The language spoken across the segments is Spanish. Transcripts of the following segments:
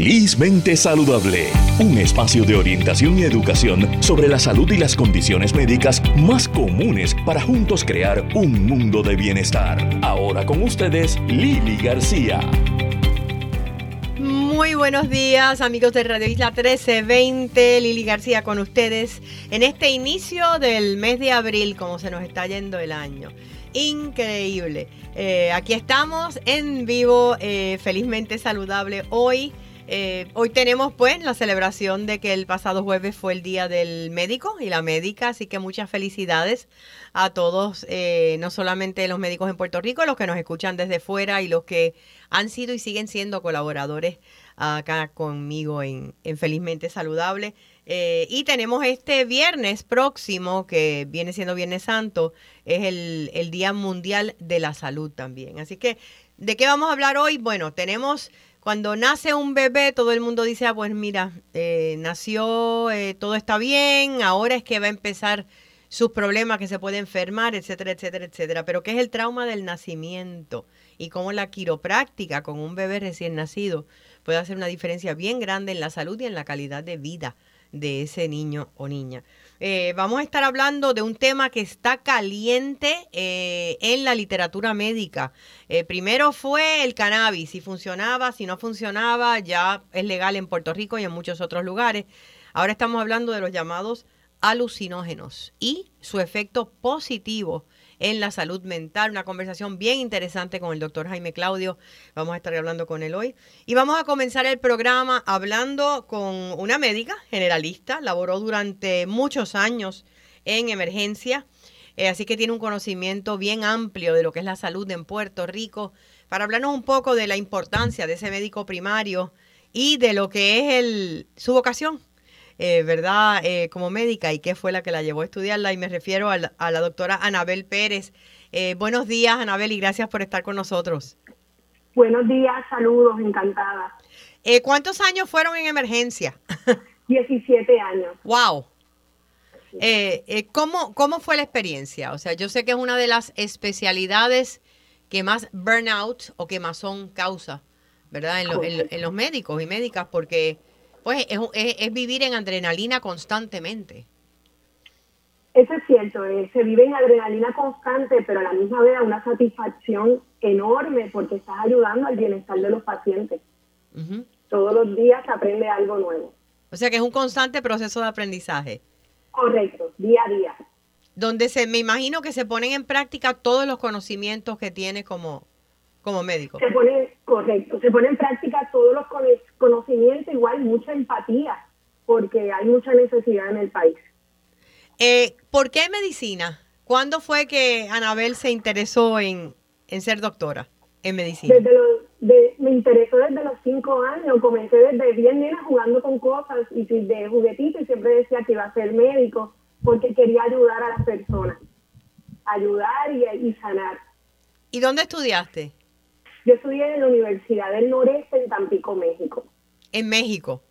Mente Saludable, un espacio de orientación y educación sobre la salud y las condiciones médicas más comunes para juntos crear un mundo de bienestar. Ahora con ustedes, Lili García. Muy buenos días amigos de Radio Isla 1320, Lili García con ustedes en este inicio del mes de abril, como se nos está yendo el año. Increíble. Eh, aquí estamos en vivo, eh, felizmente saludable hoy. Eh, hoy tenemos pues la celebración de que el pasado jueves fue el día del médico y la médica, así que muchas felicidades a todos, eh, no solamente los médicos en Puerto Rico, los que nos escuchan desde fuera y los que han sido y siguen siendo colaboradores acá conmigo en, Felizmente Saludable. Eh, y tenemos este viernes próximo, que viene siendo Viernes Santo, es el, el Día Mundial de la Salud también. Así que, ¿de qué vamos a hablar hoy? Bueno, tenemos cuando nace un bebé, todo el mundo dice, ah, pues mira, eh, nació, eh, todo está bien, ahora es que va a empezar sus problemas, que se puede enfermar, etcétera, etcétera, etcétera. Pero ¿qué es el trauma del nacimiento? Y cómo la quiropráctica con un bebé recién nacido puede hacer una diferencia bien grande en la salud y en la calidad de vida de ese niño o niña. Eh, vamos a estar hablando de un tema que está caliente eh, en la literatura médica. Eh, primero fue el cannabis, si funcionaba, si no funcionaba, ya es legal en Puerto Rico y en muchos otros lugares. Ahora estamos hablando de los llamados alucinógenos y su efecto positivo en la salud mental. Una conversación bien interesante con el doctor Jaime Claudio. Vamos a estar hablando con él hoy. Y vamos a comenzar el programa hablando con una médica generalista. Laboró durante muchos años en emergencia. Eh, así que tiene un conocimiento bien amplio de lo que es la salud en Puerto Rico. Para hablarnos un poco de la importancia de ese médico primario y de lo que es el, su vocación eh, ¿verdad? Eh, como médica y qué fue la que la llevó a estudiarla. Y me refiero a la, doctora Anabel Pérez. Eh, buenos días, Anabel, y gracias por estar con nosotros. Buenos días, saludos, encantada. ¿Cuántos años fueron en emergencia? 17 años. ¡Wow! ¿cómo, ¿Cómo fue la experiencia? O sea, yo sé que es una de las especialidades que más burnout o que más son causa, ¿verdad? en los médicos y médicas, porque pues es, vivir en adrenalina constantemente. Eso es cierto, eh, se vive en adrenalina constante, pero a la misma vez una satisfacción enorme porque estás ayudando al bienestar de los pacientes. Todos los días se aprende algo nuevo. O sea que es un constante proceso de aprendizaje. Correcto, día a día. Donde se, me imagino que se ponen en práctica todos los conocimientos que tiene como, como médico. Se pone, correcto, se pone en práctica todos los conocimientos, igual mucha empatía, porque hay mucha necesidad en el país. Eh, ¿Por qué medicina? ¿Cuándo fue que Anabel se interesó en, ser doctora en medicina? Desde de, me interesó desde los cinco años, comencé desde bien nena jugando con cosas y de juguetito y siempre decía que iba a ser médico porque quería ayudar a las personas, ayudar y, y sanar. ¿Y dónde estudiaste? Yo estudié en la Universidad del Noreste en Tampico, México. ¿En México?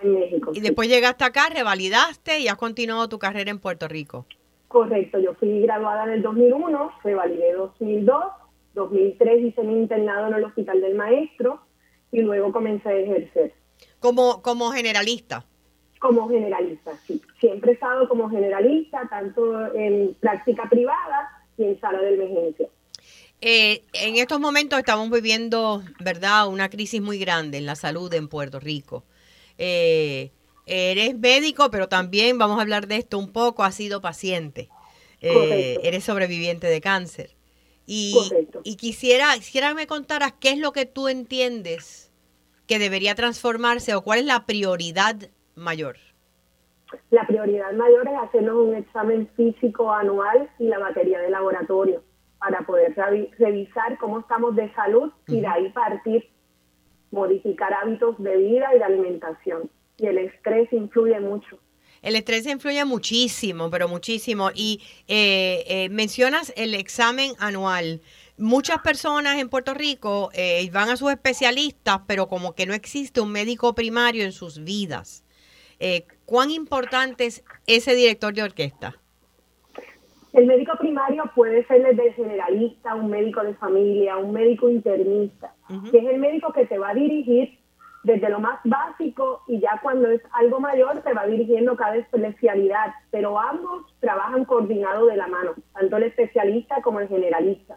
En México. Y después llegaste acá, revalidaste y has continuado tu carrera en Puerto Rico. Correcto, yo fui graduada en el 2001, revalidé 2002, 2003 hice mi internado en el Hospital del Maestro y luego comencé a ejercer. ¿Como, como generalista? Como generalista, sí. Siempre he estado como generalista, tanto en práctica privada y en sala de emergencia. Eh, en estos momentos estamos viviendo, ¿verdad?, una crisis muy grande en la salud en Puerto Rico. Eh, eres médico, pero también vamos a hablar de esto un poco, has sido paciente. Eh, eres sobreviviente de cáncer. Y, y quisiera, quisiera que me contaras qué es lo que tú entiendes que debería transformarse o cuál es la prioridad mayor. La prioridad mayor es hacernos un examen físico anual y la batería de laboratorio para poder revisar cómo estamos de salud y de ahí partir, modificar hábitos de vida y de alimentación. Y el estrés influye mucho. El estrés influye muchísimo, pero muchísimo. Y eh, eh, mencionas el examen anual. Muchas personas en Puerto Rico eh, van a sus especialistas, pero como que no existe un médico primario en sus vidas. ¿Cuán importante es ese director de orquesta? El médico primario puede ser desde el generalista, un médico de familia, un médico internista, que es el médico que te va a dirigir desde lo más básico y ya cuando es algo mayor se va dirigiendo cada especialidad, pero ambos trabajan coordinado de la mano, tanto el especialista como el generalista.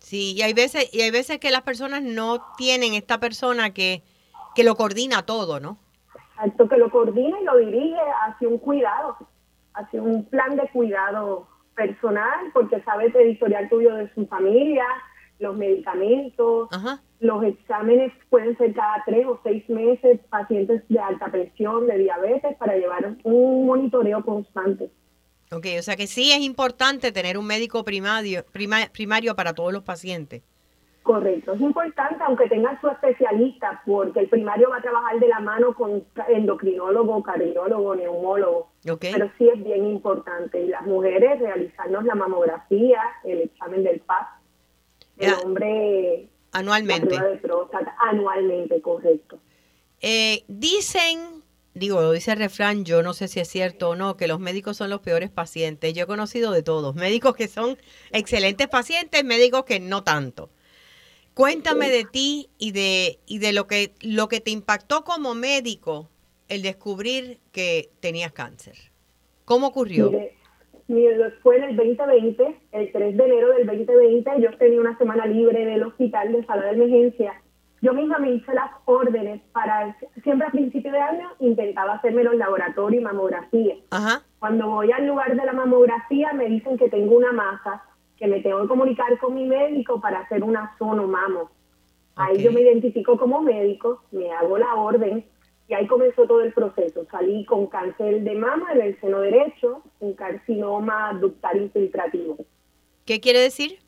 Sí, y hay veces y hay veces que las personas no tienen esta persona que, que lo coordina todo, ¿no? Exacto, que lo coordina y lo dirige hacia un cuidado, hacia un plan de cuidado personal, porque sabe el historial tuyo de su familia, los medicamentos, los exámenes pueden ser cada tres o seis meses, pacientes de alta presión, de diabetes, para llevar un monitoreo constante. Ok, o sea que sí es importante tener un médico primario, primario para todos los pacientes. Correcto, es importante aunque tenga su especialista, porque el primario va a trabajar de la mano con endocrinólogo, cardiólogo, neumólogo. Pero sí es bien importante. Y las mujeres realizarnos la mamografía, el examen del PAS, el hombre anualmente. de próstata, anualmente, correcto. Eh, dicen, digo, lo dice el refrán, yo no sé si es cierto o no, que los médicos son los peores pacientes. Yo he conocido de todos, médicos que son excelentes pacientes, médicos que no tanto. Cuéntame de ti y de, y de lo que lo que te impactó como médico el descubrir que tenías cáncer. ¿Cómo ocurrió? fue en el 2020, el 3 de enero del 2020, yo tenía una semana libre del hospital de sala de emergencia. Yo misma me hice las órdenes para, siempre a principio de año intentaba hacerme los laboratorios y mamografía. Cuando voy al lugar de la mamografía me dicen que tengo una masa, que me tengo que comunicar con mi médico para hacer una sonomamo. Ahí yo me identifico como médico, me hago la orden y ahí comenzó todo el proceso. Salí con cáncer de mama en el seno derecho, un carcinoma ductal infiltrativo. ¿Qué quiere decir?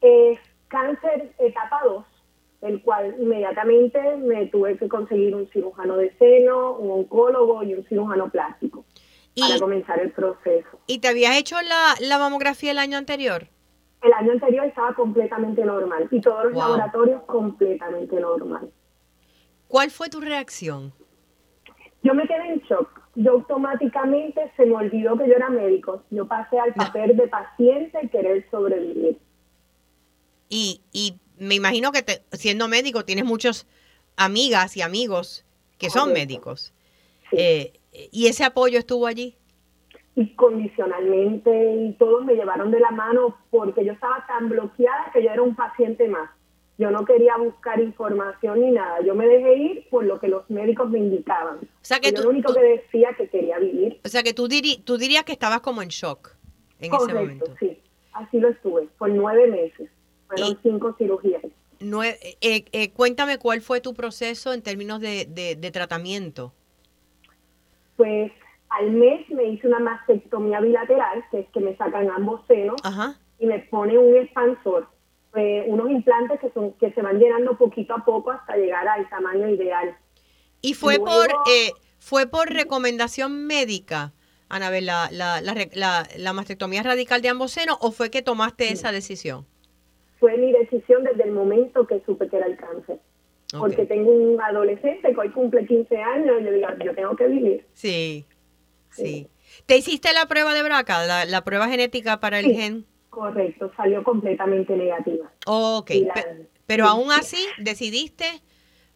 Es cáncer etapa 2, el cual inmediatamente me tuve que conseguir un cirujano de seno, un oncólogo y un cirujano plástico para comenzar el proceso. ¿Y te habías hecho la, la, mamografía el año anterior? El año anterior estaba completamente normal y todos los laboratorios completamente normal. ¿Cuál fue tu reacción? Yo me quedé en shock. Yo automáticamente se me olvidó que yo era médico. Yo pasé al papel de paciente y querer sobrevivir. Y, y me imagino que siendo médico tienes muchas amigas y amigos que son médicos. Eh, ¿Y ese apoyo estuvo allí? Y condicionalmente, y todos me llevaron de la mano porque yo estaba tan bloqueada que yo era un paciente más. Yo no quería buscar información ni nada. Yo me dejé ir por lo que los médicos me indicaban. O sea que yo lo único que decía que quería vivir. O sea que tú, tú dirías que estabas como en shock en ese momento. sí. Así lo estuve, por nueve meses. Fueron cinco cirugías. Eh, eh, cuéntame cuál fue tu proceso en términos de, de, tratamiento. Pues al mes me hice una mastectomía bilateral, que es que me sacan ambos senos y me pone un expansor eh, unos implantes que, son, que se van llenando poquito a poco hasta llegar al tamaño ideal. ¿Y fue, por, eh, fue por recomendación médica, Anabel, la, la, la, la, mastectomía radical de ambos senos o fue que tomaste esa decisión? Fue mi decisión desde el momento que supe que era el cáncer. Porque tengo un adolescente que hoy cumple 15 años y yo digo, yo tengo que vivir. Sí, sí. ¿Te hiciste la prueba de BRCA, la, la prueba genética para el gen? Correcto, salió completamente negativa. Ok, pero aún así decidiste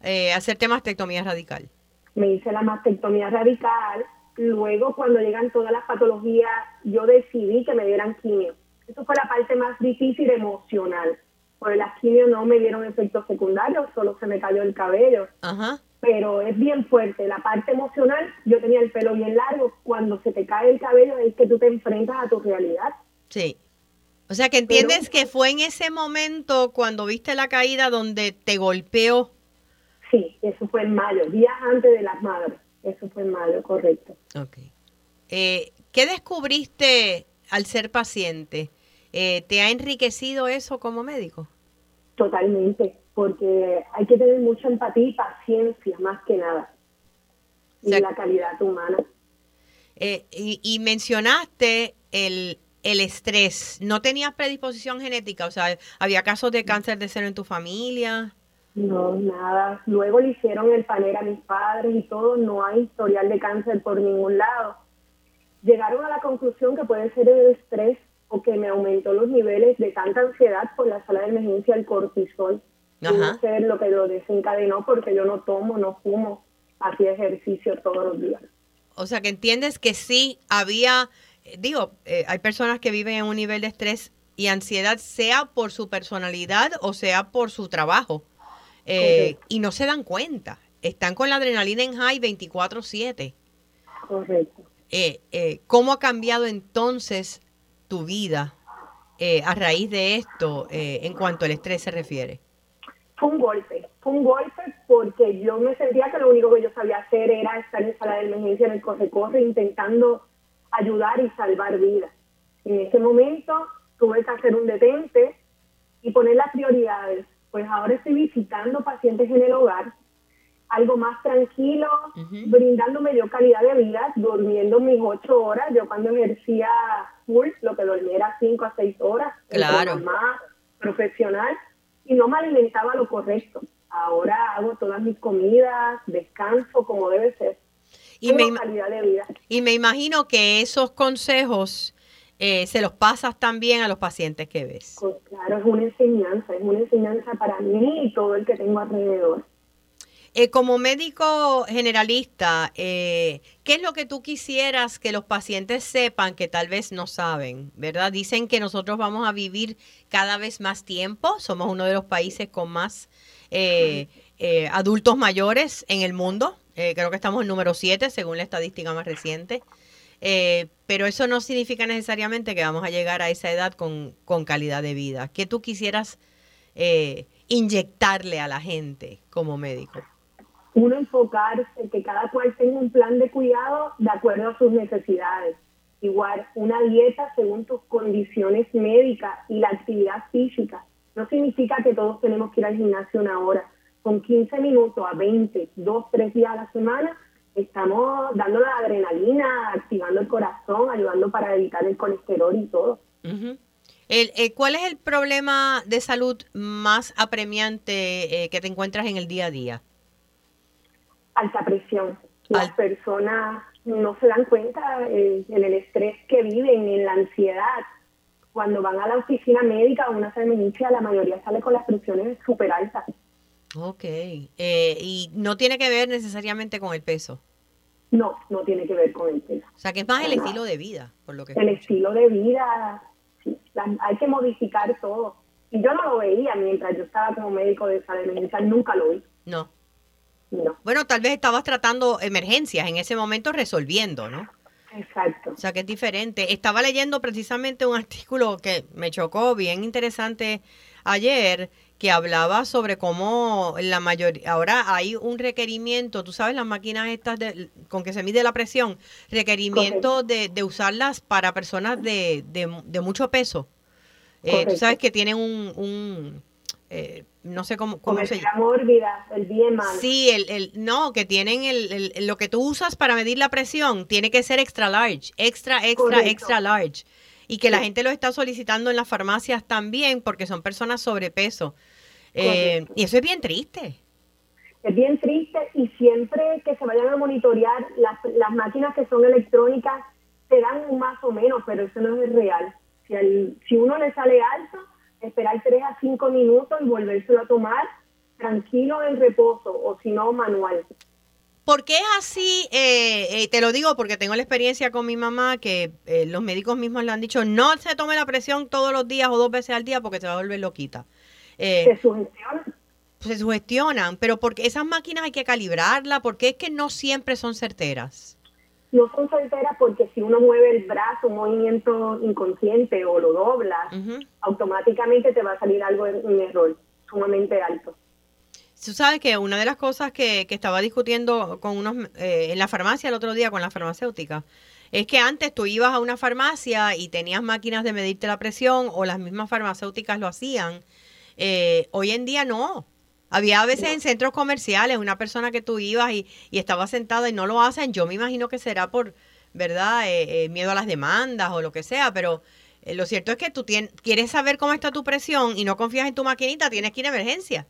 eh, hacerte mastectomía radical. Me hice la mastectomía radical, luego cuando llegan todas las patologías, yo decidí que me dieran quimio. Eso fue la parte más difícil emocional, porque las quimio no me dieron efectos secundarios, solo se me cayó el cabello. Ajá. Pero es bien fuerte. La parte emocional, yo tenía el pelo bien largo. Cuando se te cae el cabello es que tú te enfrentas a tu realidad. Sí. O sea, que entiendes que fue en ese momento cuando viste la caída donde te golpeó. Sí, eso fue en mayo, días antes de las madres. Eso fue en mayo, correcto. Ok. Eh, ¿Qué descubriste al ser paciente? Eh, ¿Te ha enriquecido eso como médico? Totalmente, porque hay que tener mucha empatía y paciencia más que nada. y la calidad humana. Eh, y, y mencionaste el, el estrés, ¿no tenías predisposición genética? O sea, ¿había casos de cáncer de seno en tu familia? No, nada. Luego le hicieron el panel a mis padres y todo, no hay historial de cáncer por ningún lado. Llegaron a la conclusión que puede ser el estrés o que me aumentó los niveles de tanta ansiedad por la sala de emergencia del cortisol. No sé lo que lo desencadenó porque yo no tomo, no fumo, hacía ejercicio todos los días. O sea, que entiendes que sí había, digo, eh, hay personas que viven en un nivel de estrés y ansiedad, sea por su personalidad o sea por su trabajo, eh, y no se dan cuenta. Están con la adrenalina en high 24/7. Correcto. ¿Cómo ha cambiado entonces tu vida a raíz de esto en cuanto al estrés se refiere? Fue un golpe, fue un golpe porque yo me sentía que lo único que yo sabía hacer era estar en sala de emergencia en el corre-corre intentando ayudar y salvar vidas. En ese momento tuve que hacer un detente y poner las prioridades. Pues ahora estoy visitando pacientes en el hogar, algo más tranquilo, brindando medio calidad de vida, durmiendo mis ocho horas. Yo cuando ejercía full, lo que dormía era cinco a seis horas. Claro. Más profesional y no me alimentaba lo correcto. Ahora hago todas mis comidas, descanso como debe ser. Y me, calidad de vida. y me imagino que esos consejos eh, se los pasas también a los pacientes que ves. Pues claro, es una enseñanza, es una enseñanza para mí y todo el que tengo alrededor. Eh, como médico generalista, eh, ¿qué es lo que tú quisieras que los pacientes sepan que tal vez no saben? ¿Verdad? Dicen que nosotros vamos a vivir cada vez más tiempo, somos uno de los países con más eh, adultos mayores en el mundo, creo que estamos en número 7 según la estadística más reciente, pero eso no significa necesariamente que vamos a llegar a esa edad con, con calidad de vida. ¿Qué tú quisieras inyectarle a la gente como médico? uno enfocarse, que cada cual tenga un plan de cuidado de acuerdo a sus necesidades. Igual, una dieta según tus condiciones médicas y la actividad física. No significa que todos tenemos que ir al gimnasio una hora. Con 15 minutos a 20, 2, 3 días a la semana, estamos dando la adrenalina, activando el corazón, ayudando para evitar el colesterol y todo. el, eh, ¿Cuál es el problema de salud más apremiante eh, que te encuentras en el día a día? alta presión. Las personas no se dan cuenta eh, en el estrés que viven, en la ansiedad. Cuando van a la oficina médica o una emergencia, la mayoría sale con las presiones súper altas. Ok. Eh, ¿Y no tiene que ver necesariamente con el peso? No, no tiene que ver con el peso. O sea, que es más el estilo de vida, por lo que El estilo de vida, sí, hay que modificar todo. Y yo no lo veía mientras yo estaba como médico de salud emergencia, nunca lo vi. No. Bueno, tal vez estabas tratando emergencias en ese momento resolviendo, ¿no? Exacto. O sea, que es diferente. Estaba leyendo precisamente un artículo que me chocó bien interesante ayer que hablaba sobre cómo la mayoría, ahora hay un requerimiento, tú sabes, las máquinas estas de, con que se mide la presión, requerimiento de, de, usarlas para personas de, de, mucho peso. Eh, tú sabes que tienen un, eh, no sé cómo, cómo se llama. mórbida, el bien Sí, el, el, no, que tienen el, el, lo que tú usas para medir la presión tiene que ser extra large, extra, extra, extra large. Y que la gente lo está solicitando en las farmacias también porque son personas sobrepeso. Eh, y eso es bien triste. Es bien triste y siempre que se vayan a monitorear, las, las máquinas que son electrónicas te dan un más o menos, pero eso no es real. Si, el, si uno le sale alto, esperar 3 a 5 minutos y volvérselo a tomar tranquilo en reposo o si no manual. ¿Por qué es así? Eh, eh, te lo digo porque tengo la experiencia con mi mamá que eh, los médicos mismos le han dicho no se tome la presión todos los días o dos veces al día porque se va a volver loquita. Se sugestionan. Se sugestionan, pero porque esas máquinas hay que calibrarlas, porque es que no siempre son certeras no son certeras porque si uno mueve el brazo, un movimiento inconsciente o lo doblas, automáticamente te va a salir algo en un error sumamente alto. Tú sabes que una de las cosas que, estaba discutiendo con unos eh, en la farmacia el otro día con la farmacéutica es que antes tú ibas a una farmacia y tenías máquinas de medirte la presión o las mismas farmacéuticas lo hacían. Eh, hoy en día no. Había a veces en centros comerciales una persona que tú ibas y, estaba sentada y no lo hacen. Yo me imagino que será por, ¿verdad? Eh, eh, miedo a las demandas o lo que sea, pero eh, lo cierto es que tú quieres saber cómo está tu presión y no confías en tu maquinita, tienes que ir a emergencia.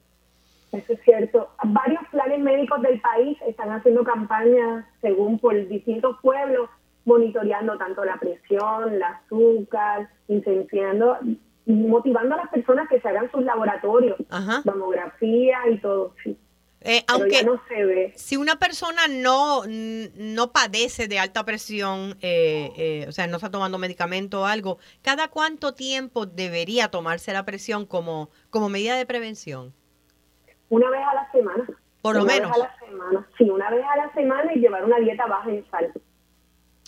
Eso es cierto. Varios planes médicos del país están haciendo campañas según por distintos pueblos, monitoreando tanto la presión, el azúcar, incendiando motivando a las personas que se hagan sus laboratorios, Ajá. mamografía y todo, sí. Eh, aunque no se ve. si una persona no, no padece de alta presión, eh, eh, o sea, no está tomando medicamento o algo, ¿cada cuánto tiempo debería tomarse la presión como, como medida de prevención? Una vez a la semana. Por lo Una menos. Vez a la semana. Sí, una vez a la semana y llevar una dieta baja en sal.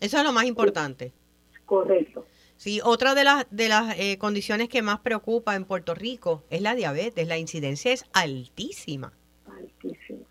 Eso es lo más importante. Correcto. Sí, otra de las, de las eh, condiciones que más preocupa en Puerto Rico es la diabetes. La incidencia es altísima. Altísima.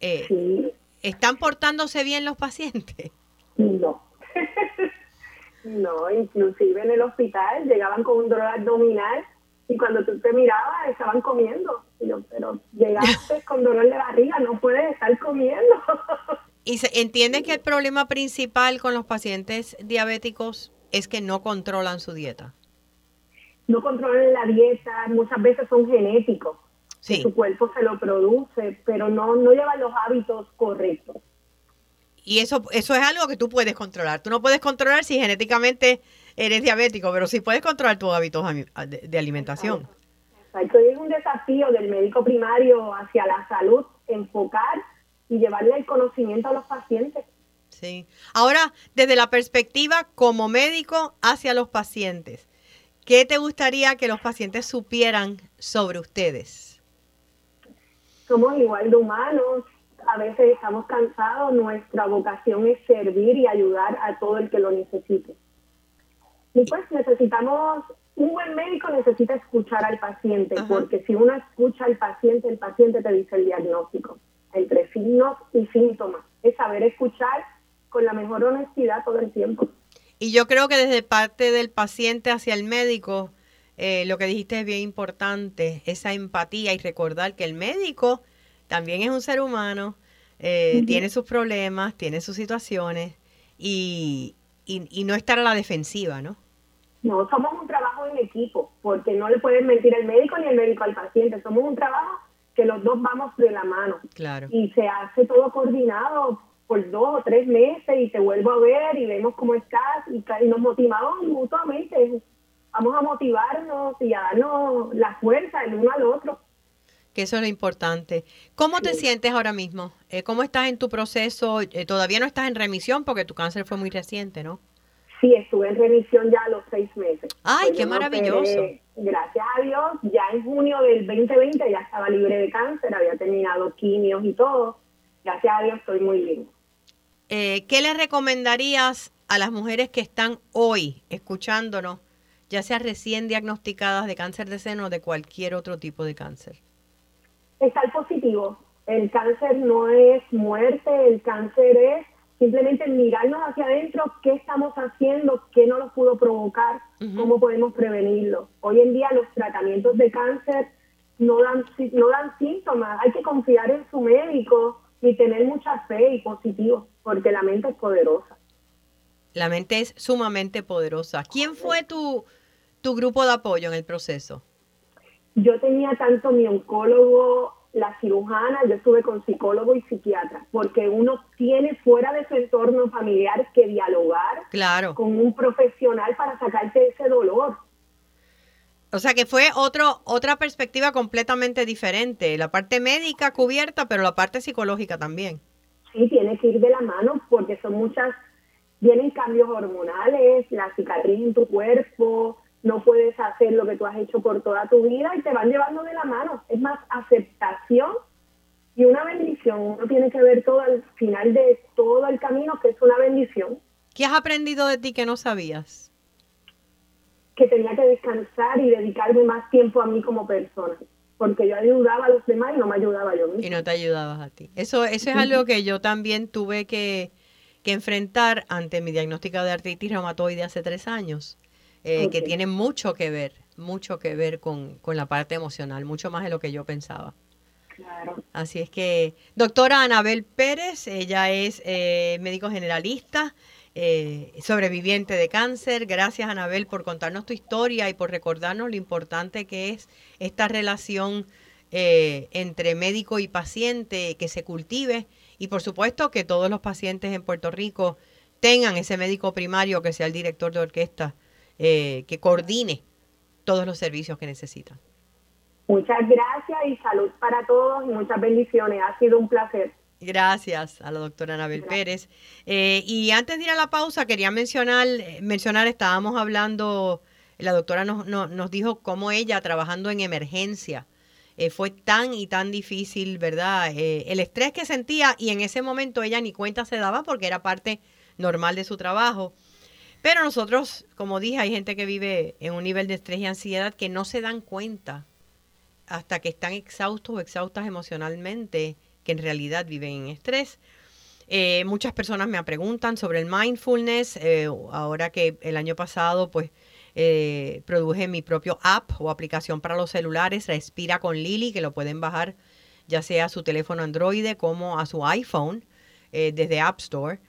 Eh, Sí, ¿Están portándose bien los pacientes? no. no, inclusive en el hospital llegaban con un dolor abdominal y cuando tú te mirabas estaban comiendo. Y yo, pero llegaste con dolor de barriga, no puedes estar comiendo. ¿Y se entiende que el problema principal con los pacientes diabéticos es que no controlan su dieta? no controlan la dieta, muchas veces son genéticos. Sí. Su cuerpo se lo produce, pero no, no llevan los hábitos correctos. Y eso, eso es algo que tú puedes controlar. Tú no puedes controlar si genéticamente eres diabético, pero sí puedes controlar tus hábitos de, de alimentación. Exacto, y es un desafío del médico primario hacia la salud, enfocar y llevarle el conocimiento a los pacientes. Sí. Ahora, desde la perspectiva como médico hacia los pacientes, ¿qué te gustaría que los pacientes supieran sobre ustedes? Somos igual de humanos, a veces estamos cansados, nuestra vocación es servir y ayudar a todo el que lo necesite. Y pues necesitamos, un buen médico necesita escuchar al paciente, Ajá. porque si uno escucha al paciente, el paciente te dice el diagnóstico, entre signos y síntomas. Es saber escuchar con la mejor honestidad todo el tiempo. Y yo creo que desde parte del paciente hacia el médico, eh, lo que dijiste es bien importante, esa empatía y recordar que el médico también es un ser humano, eh, tiene sus problemas, tiene sus situaciones y, y, y no estar a la defensiva, ¿no? No, somos un trabajo en equipo, porque no le pueden mentir el médico ni el médico al paciente. Somos un trabajo que los dos vamos de la mano. Claro. Y se hace todo coordinado por dos o tres meses y te vuelvo a ver y vemos cómo estás y, nos motivamos mutuamente. Vamos a motivarnos y a darnos la fuerza el uno al otro. Que eso es lo importante. ¿Cómo te sientes ahora mismo? Eh, ¿Cómo estás en tu proceso? Eh, todavía no estás en remisión porque tu cáncer fue muy reciente, ¿no? Sí, estuve en remisión ya a los seis meses. ¡Ay, Pues qué maravilloso! operé, gracias a Dios, ya en junio del 2020 ya estaba libre de cáncer, había terminado quimios y todo. Gracias a Dios estoy muy bien. Eh, ¿Qué le recomendarías a las mujeres que están hoy escuchándonos, ya sea recién diagnosticadas de cáncer de seno o de cualquier otro tipo de cáncer? Estar positivo. El cáncer no es muerte, el cáncer es simplemente mirarnos hacia adentro, qué estamos haciendo, qué no lo pudo provocar, cómo podemos prevenirlo. Hoy en día los tratamientos de cáncer no dan, no dan síntomas, hay que confiar en su médico y tener mucha fe y positivo, porque la mente es poderosa. La mente es sumamente poderosa. ¿Quién fue tu, tu grupo de apoyo en el proceso? Yo tenía tanto mi oncólogo, la cirujana, yo estuve con psicólogo y psiquiatra, porque uno tiene fuera de su entorno familiar que dialogar Claro. con un profesional para sacarte ese dolor. O sea que fue otro, otra perspectiva completamente diferente. La parte médica cubierta, pero la parte psicológica también. Sí, tiene que ir de la mano porque son muchas, vienen cambios hormonales, la cicatriz en tu cuerpo, no puedes hacer lo que tú has hecho por toda tu vida y te van llevando de la mano. Es más aceptación y una bendición. Uno tiene que ver todo al final de todo el camino que es una bendición. ¿Qué has aprendido de ti que no sabías? Que tenía que descansar y dedicarme más tiempo a mí como persona, porque yo ayudaba a los demás y no me ayudaba yo misma. Y no te ayudabas a ti. Eso, eso es algo que yo también tuve que, que enfrentar ante mi diagnóstico de artritis reumatoide hace tres años, eh, que tiene mucho que ver, mucho que ver con, con la parte emocional, mucho más de lo que yo pensaba. Claro. Así es que, doctora Anabel Pérez, ella es eh, médico generalista, eh, sobreviviente de cáncer. Gracias, Anabel, por contarnos tu historia y por recordarnos lo importante que es esta relación eh, entre médico y paciente, que se cultive y, por supuesto, que todos los pacientes en Puerto Rico tengan ese médico primario que sea el director de orquesta, eh, que coordine todos los servicios que necesitan. Muchas gracias y salud para todos y muchas bendiciones. Ha sido un placer. Gracias a la doctora Anabel Pérez. Eh, y antes de ir a la pausa, quería mencionar, eh, mencionar estábamos hablando, la doctora nos, nos, dijo cómo ella, trabajando en emergencia, eh, fue tan y tan difícil, ¿verdad? el estrés que sentía y en ese momento ella ni cuenta se daba porque era parte normal de su trabajo. Pero nosotros, como dije, hay gente que vive en un nivel de estrés y ansiedad que no se dan cuenta hasta que están exhaustos o exhaustas emocionalmente, que en realidad viven en estrés. Eh, muchas personas me preguntan sobre el mindfulness. Eh, ahora que el año pasado, pues, eh, produje mi propio app o aplicación para los celulares, Respira con Lili, que lo pueden bajar ya sea a su teléfono Android como a su iPhone desde App Store.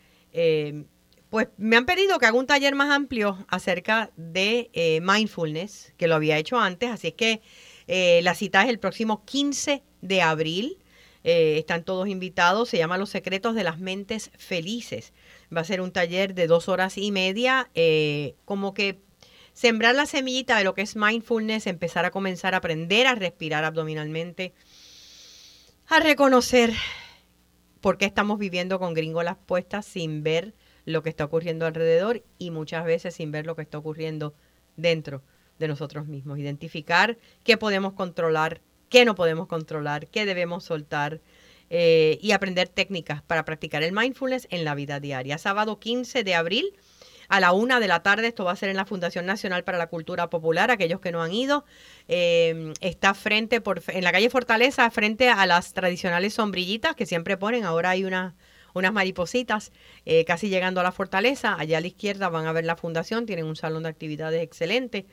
pues me han pedido que haga un taller más amplio acerca de mindfulness, que lo había hecho antes, así es que eh, la cita es el próximo 15 de abril. Eh, están todos invitados. Se llama Los Secretos de las Mentes Felices. Va a ser un taller de dos horas y media, eh, como que sembrar la semillita de lo que es mindfulness, empezar a comenzar a aprender a respirar abdominalmente, a reconocer por qué estamos viviendo con gringolas puestas sin ver lo que está ocurriendo alrededor y muchas veces sin ver lo que está ocurriendo dentro de nosotros mismos, identificar qué podemos controlar, qué no podemos controlar, qué debemos soltar eh, y aprender técnicas para practicar el mindfulness en la vida diaria. Sábado 15 de abril a la una de la tarde. Esto va a ser en la Fundación Nacional para la Cultura Popular. Aquellos que no han ido, eh, está frente por, en la calle Fortaleza, frente a las tradicionales sombrillitas que siempre ponen. Ahora hay una, unas maripositas eh, casi llegando a la fortaleza. Allá a la izquierda van a ver la fundación. Tienen un salón de actividades excelente.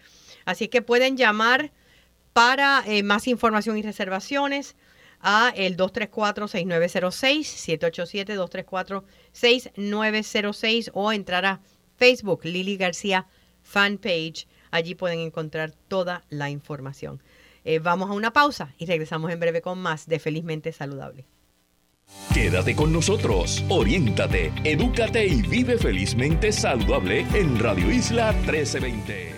Así que pueden llamar para eh, más información y reservaciones a el 234-6906, 787-234-6906 o entrar a Facebook, Lili García Fanpage. Allí pueden encontrar toda la información. Eh, vamos a una pausa y regresamos en breve con más de Felizmente Saludable. Quédate con nosotros, oriéntate, edúcate y vive felizmente saludable en Radio Isla 1320.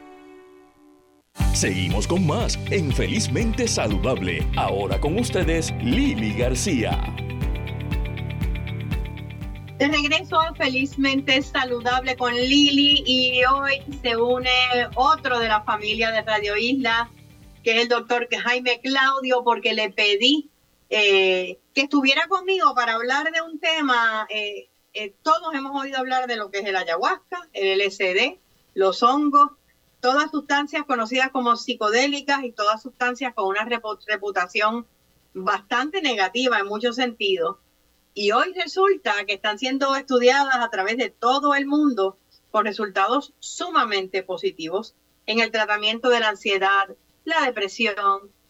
Seguimos con más en Felizmente Saludable. Ahora con ustedes, Lili García. De regreso a Felizmente Saludable con Lili y hoy se une otro de la familia de Radio Isla, que es el doctor Jaime Claudio, porque le pedí eh, que estuviera conmigo para hablar de un tema. Eh, eh, todos hemos oído hablar de lo que es el ayahuasca, el LSD, los hongos, todas sustancias conocidas como psicodélicas y todas sustancias con una reputación bastante negativa en muchos sentidos. Y hoy resulta que están siendo estudiadas a través de todo el mundo con resultados sumamente positivos en el tratamiento de la ansiedad, la depresión,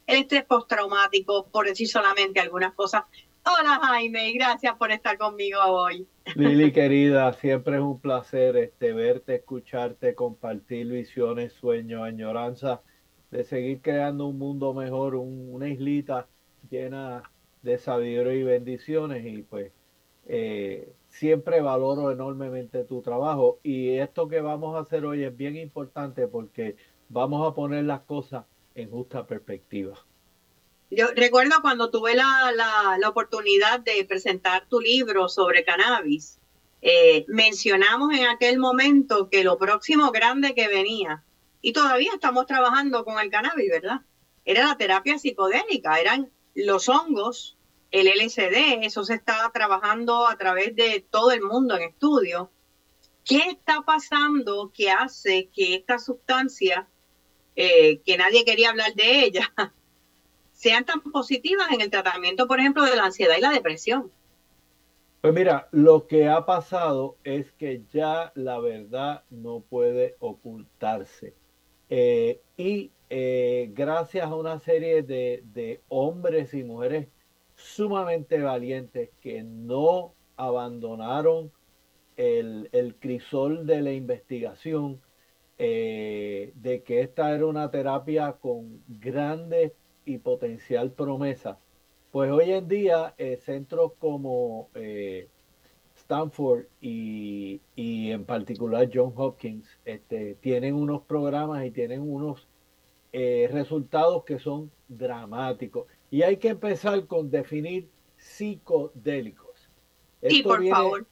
el estrés postraumático, por decir solamente algunas cosas. Hola Jaime, gracias por estar conmigo hoy. Lili querida, siempre es un placer este, verte, escucharte, compartir visiones, sueños, añoranza de seguir creando un mundo mejor, una islita llena de sabiduría y bendiciones y pues eh, siempre valoro enormemente tu trabajo y esto que vamos a hacer hoy es bien importante porque vamos a poner las cosas en justa perspectiva. Yo recuerdo cuando tuve la, la, oportunidad de presentar tu libro sobre cannabis, eh, mencionamos en aquel momento que lo próximo grande que venía, y todavía estamos trabajando con el cannabis, ¿verdad? Era la terapia psicodélica, eran los hongos, el LSD, eso se está trabajando a través de todo el mundo en estudio. ¿Qué está pasando que hace que esta sustancia, eh, que nadie quería hablar de ella, sean tan positivas en el tratamiento, por ejemplo, de la ansiedad y la depresión. Pues mira, lo que ha pasado es que ya la verdad no puede ocultarse. Eh, y eh, gracias a una serie de, de, hombres y mujeres sumamente valientes que no abandonaron el, el crisol de la investigación, eh, de que esta era una terapia con grandes y potencial promesa, pues hoy en día eh, centros como eh, Stanford y, y, en particular John Hopkins este, tienen unos programas y tienen unos eh, resultados que son dramáticos. Y hay que empezar con definir psicodélicos. Sí, por favor.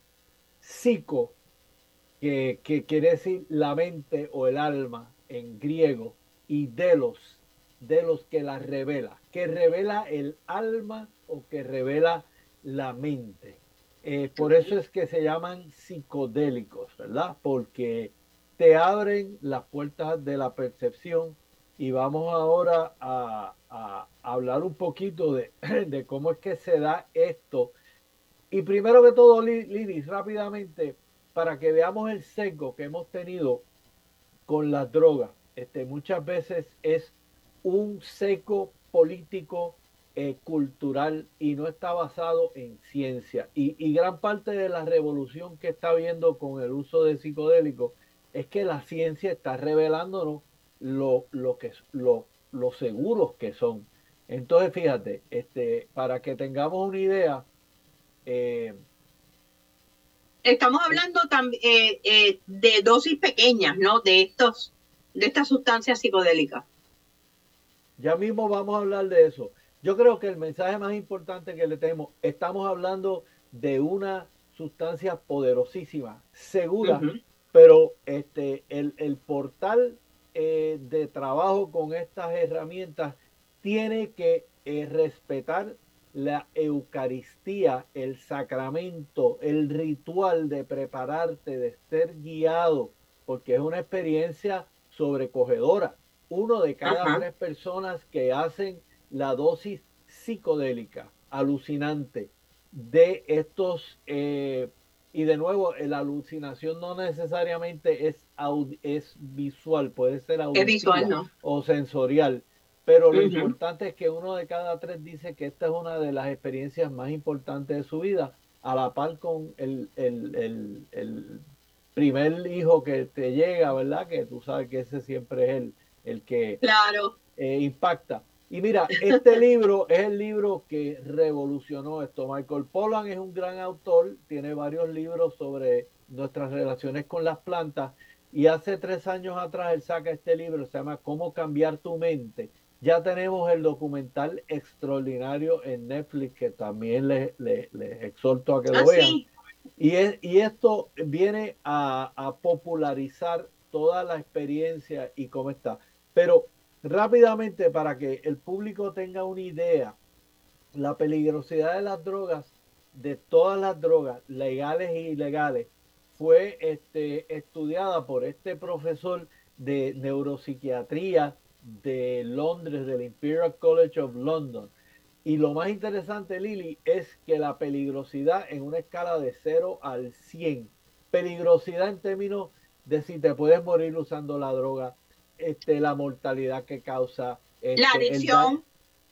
Psico, que, que quiere decir la mente o el alma en griego, y delos, de los que la revela, que revela el alma o que revela la mente. Eh, por eso es que se llaman psicodélicos, ¿verdad? Porque te abren las puertas de la percepción y vamos ahora a, hablar un poquito de, de, cómo es que se da esto. Y primero que todo, Lili, rápidamente, para que veamos el sesgo que hemos tenido con las drogas. Este, muchas veces es un seco político eh, cultural y no está basado en ciencia. Y, y, gran parte de la revolución que está habiendo con el uso de psicodélicos es que la ciencia está revelándonos lo, lo, que, lo, lo seguros que son. Entonces, fíjate, este, para que tengamos una idea. Eh, Estamos hablando también eh, eh, de dosis pequeñas, ¿no? De estos, de estas sustancias psicodélicas. Ya mismo vamos a hablar de eso. Yo creo que el mensaje más importante que le tenemos, estamos hablando de una sustancia poderosísima, segura, pero este, el, el portal eh, de trabajo con estas herramientas tiene que eh, respetar la Eucaristía, el sacramento, el ritual de prepararte, de ser guiado, porque es una experiencia sobrecogedora uno de cada Ajá. tres personas que hacen la dosis psicodélica alucinante de estos, eh, y de nuevo, la alucinación no necesariamente es, es visual, puede ser auditiva visual, ¿no? o sensorial, pero lo uh -huh. importante es que uno de cada tres dice que esta es una de las experiencias más importantes de su vida, a la par con el, el, el, el primer hijo que te llega, ¿verdad? Que tú sabes que ese siempre es el, el que claro. eh, impacta. Y mira, este libro es el libro que revolucionó esto. Michael Pollan es un gran autor, tiene varios libros sobre nuestras relaciones con las plantas y hace tres años atrás él saca este libro, se llama Cómo cambiar tu mente. Ya tenemos el documental extraordinario en Netflix que también les, les, les exhorto a que lo ¿Ah, vean. sí? Y, es, y esto viene a, a popularizar toda la experiencia y cómo está. Pero rápidamente, para que el público tenga una idea, la peligrosidad de las drogas, de todas las drogas, legales e ilegales, fue este, estudiada por este profesor de neuropsiquiatría de Londres, del Imperial College of London. Y lo más interesante, Lili, es que la peligrosidad en una escala de 0 al 100, peligrosidad en términos de si te puedes morir usando la droga, este, la mortalidad que causa. Este, la adicción.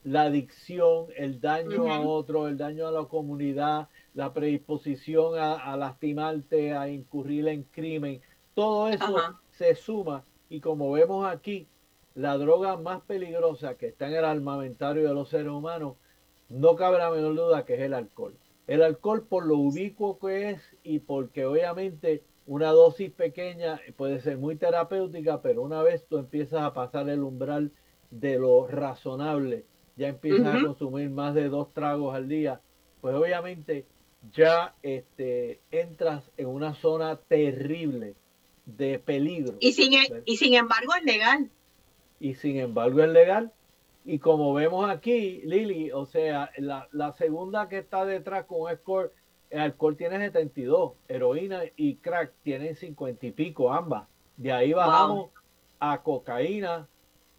El, la adicción, el daño a otro, el daño a la comunidad, la predisposición a, a lastimarte, a incurrir en crimen. Todo eso se suma y como vemos aquí, la droga más peligrosa que está en el armamentario de los seres humanos, no cabe la menor duda que es el alcohol. El alcohol por lo ubicuo que es y porque obviamente una dosis pequeña puede ser muy terapéutica, pero una vez tú empiezas a pasar el umbral de lo razonable, ya empiezas a consumir más de dos tragos al día, pues obviamente ya este, entras en una zona terrible de peligro. Y sin, e- y sin embargo es legal. y sin embargo es legal. Y como vemos aquí, Lili, o sea, la, la segunda que está detrás con score, el alcohol tiene 72, heroína y crack tienen 50 y pico ambas. De ahí bajamos a cocaína,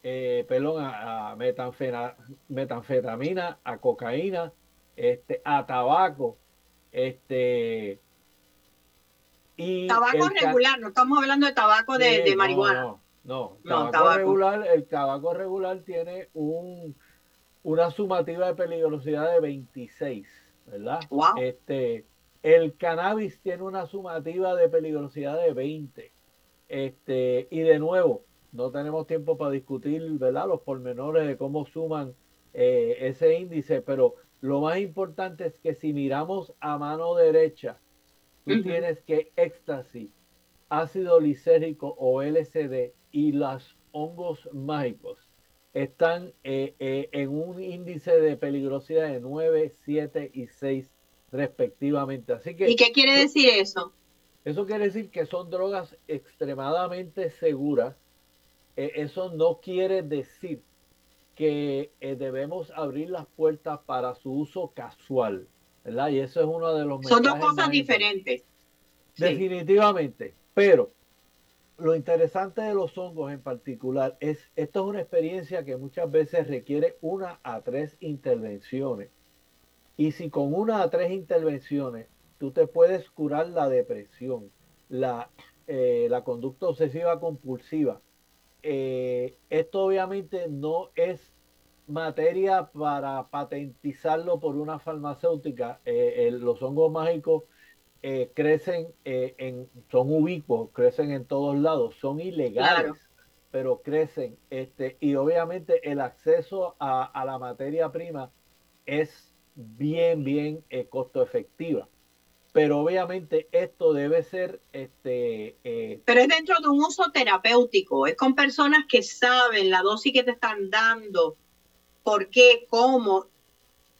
eh, perdón, a, a metanfena- metanfetamina, a cocaína, este, a tabaco, este y Tabaco regular, no estamos hablando de tabaco de marihuana. No, No, No, tabaco tabaco. regular, el tabaco regular tiene un, una sumativa de peligrosidad de 26, ¿verdad? Wow. Este, el cannabis tiene una sumativa de peligrosidad de 20. Este, y de nuevo, no tenemos tiempo para discutir, ¿verdad? Los pormenores de cómo suman eh, ese índice, pero lo más importante es que si miramos a mano derecha, tú tienes que éxtasis, ácido lisérgico o LSD y los hongos mágicos están eh, eh, en un índice de peligrosidad de 9, 7 y 6 respectivamente. Así que ¿Y qué quiere decir eso? eso quiere decir que son drogas extremadamente seguras. Eh, eso no quiere decir que eh, debemos abrir las puertas para su uso casual, ¿verdad? Y eso es uno de los Son dos cosas diferentes. Sí. Definitivamente, pero lo interesante de los hongos en particular es, esto es una experiencia que muchas veces requiere una a tres intervenciones. Y si con una a tres intervenciones tú te puedes curar la depresión, la, eh, conducta obsesiva compulsiva, eh, esto obviamente no es materia para patentizarlo por una farmacéutica. Eh, los hongos mágicos eh, crecen eh, en, son ubicuos, crecen en todos lados, son ilegales, Claro. pero crecen, este, y obviamente el acceso a, a la materia prima es bien, bien eh, costo efectiva. Pero obviamente esto debe ser este, eh, Pero es dentro de un uso terapéutico, es con personas que saben la dosis que te están dando, por qué, cómo.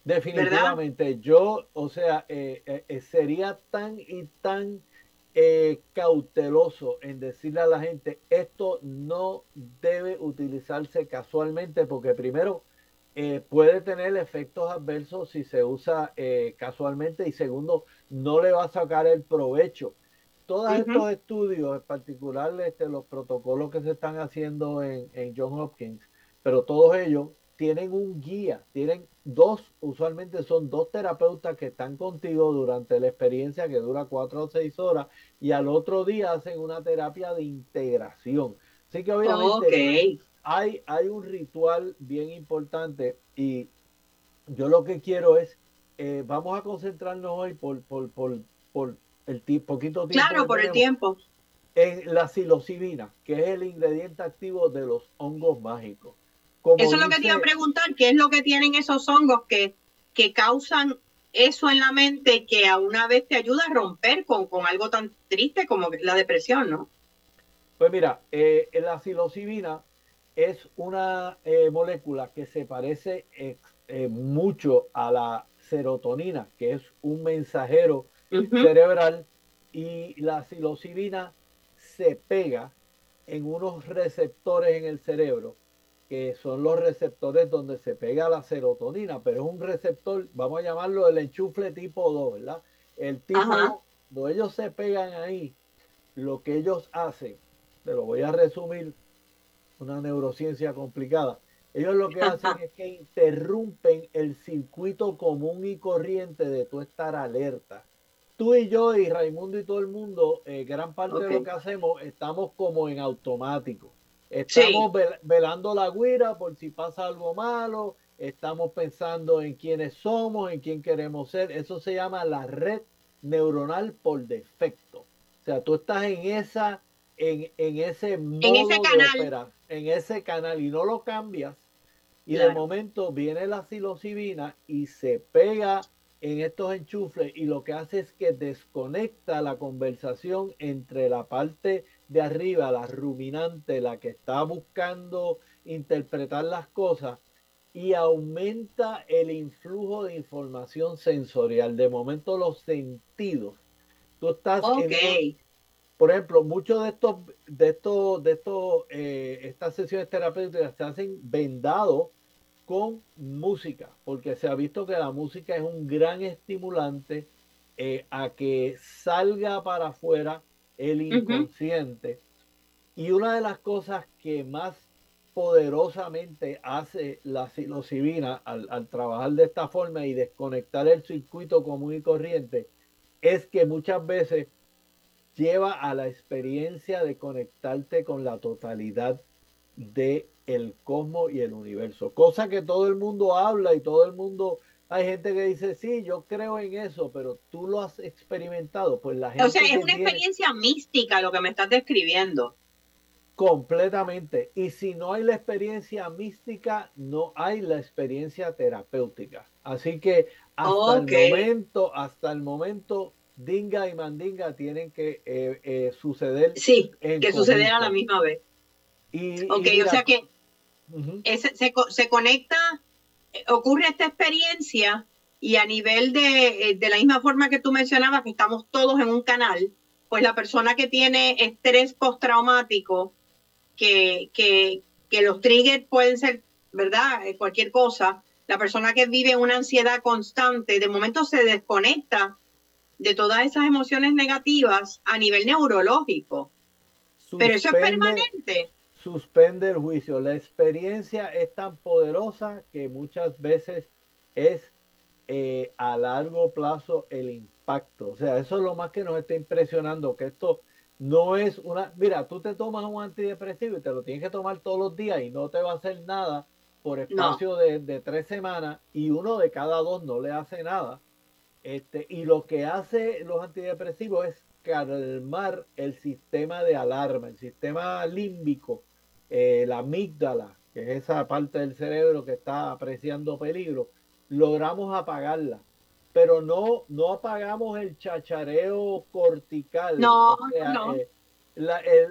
Definitivamente, yo, o sea, eh, eh, eh, sería tan y tan eh, cauteloso en decirle a la gente, esto no debe utilizarse casualmente porque primero eh, puede tener efectos adversos si se usa eh, casualmente y segundo, no le va a sacar el provecho. Todos estos estudios, en particular este, los protocolos que se están haciendo en, en John Hopkins, pero todos ellos tienen un guía, tienen dos, usualmente son dos terapeutas que están contigo durante la experiencia que dura cuatro o seis horas y al otro día hacen una terapia de integración. Así que obviamente hay, hay un ritual bien importante y yo lo que quiero es, eh, vamos a concentrarnos hoy por, por, por, por el poquito tiempo Claro, por el tiempo. en la psilocibina, que es el ingrediente activo de los hongos mágicos. Como Eso es lo que te iba a preguntar, ¿qué es lo que tienen esos hongos que, que causan eso en la mente que a una vez te ayuda a romper con, con algo tan triste como la depresión, ¿no? Pues mira, eh, la psilocibina es una eh, molécula que se parece eh, mucho a la serotonina, que es un mensajero cerebral, y la psilocibina se pega en unos receptores en el cerebro, que son los receptores donde se pega la serotonina, pero es un receptor, vamos a llamarlo el enchufle tipo 2, ¿verdad? El tipo Ajá. 2, cuando ellos se pegan ahí, lo que ellos hacen, te lo voy a resumir, una neurociencia complicada. Ellos lo que hacen es que interrumpen el circuito común y corriente de tu estar alerta. Tú y yo y Raimundo y todo el mundo, eh, gran parte de lo que hacemos, estamos como en automático. Estamos vel- velando la guira por si pasa algo malo, estamos pensando en quiénes somos, en quién queremos ser. Eso se llama la red neuronal por defecto. O sea, tú estás en esa, en, en ese modo ese de canal. operar, en ese canal y no lo cambias. Y de momento viene la psilocibina y se pega en estos enchufles y lo que hace es que desconecta la conversación entre la parte de arriba, la ruminante, la que está buscando interpretar las cosas y aumenta el influjo de información sensorial. De momento los sentidos. Tú estás en por ejemplo, muchos de estos, de estos, de estos, eh, estas sesiones terapéuticas se hacen vendados con música, porque se ha visto que la música es un gran estimulante eh, a que salga para afuera el inconsciente. Y una de las cosas que más poderosamente hace la psilocibina al, al trabajar de esta forma y desconectar el circuito común y corriente es que muchas veces lleva a la experiencia de conectarte con la totalidad de el cosmos y el universo, cosa que todo el mundo habla y todo el mundo hay gente que dice, sí, yo creo en eso, pero tú lo has experimentado. Pues la gente. O sea, es una experiencia mística lo que me estás describiendo. Completamente. Y si no hay la experiencia mística, no hay la experiencia terapéutica. Así que hasta el momento, hasta el momento, Dinga y Mandinga tienen que eh, eh, suceder. Sí, que suceder a la misma vez. Y, ok, o sea que se, se conecta ocurre esta experiencia y a nivel de, eh, de, la misma forma que tú mencionabas, que estamos todos en un canal, pues la persona que tiene estrés postraumático, que, que, que los triggers pueden ser, ¿verdad? Eh, cualquier cosa, la persona que vive una ansiedad constante, de momento se desconecta de todas esas emociones negativas a nivel neurológico. Pero eso es permanente suspende el juicio. La experiencia es tan poderosa que muchas veces es eh, a largo plazo el impacto. O sea, eso es lo más que nos está impresionando, que esto no es una... Mira, tú te tomas un antidepresivo y te lo tienes que tomar todos los días y no te va a hacer nada por espacio de, de, tres semanas y uno de cada dos no le hace nada. Este, y lo que hace los antidepresivos es calmar el sistema de alarma, el sistema límbico eh, la amígdala, que es esa parte del cerebro que está apreciando peligro, logramos apagarla. Pero no, no apagamos el chachareo cortical. No, no. Eh,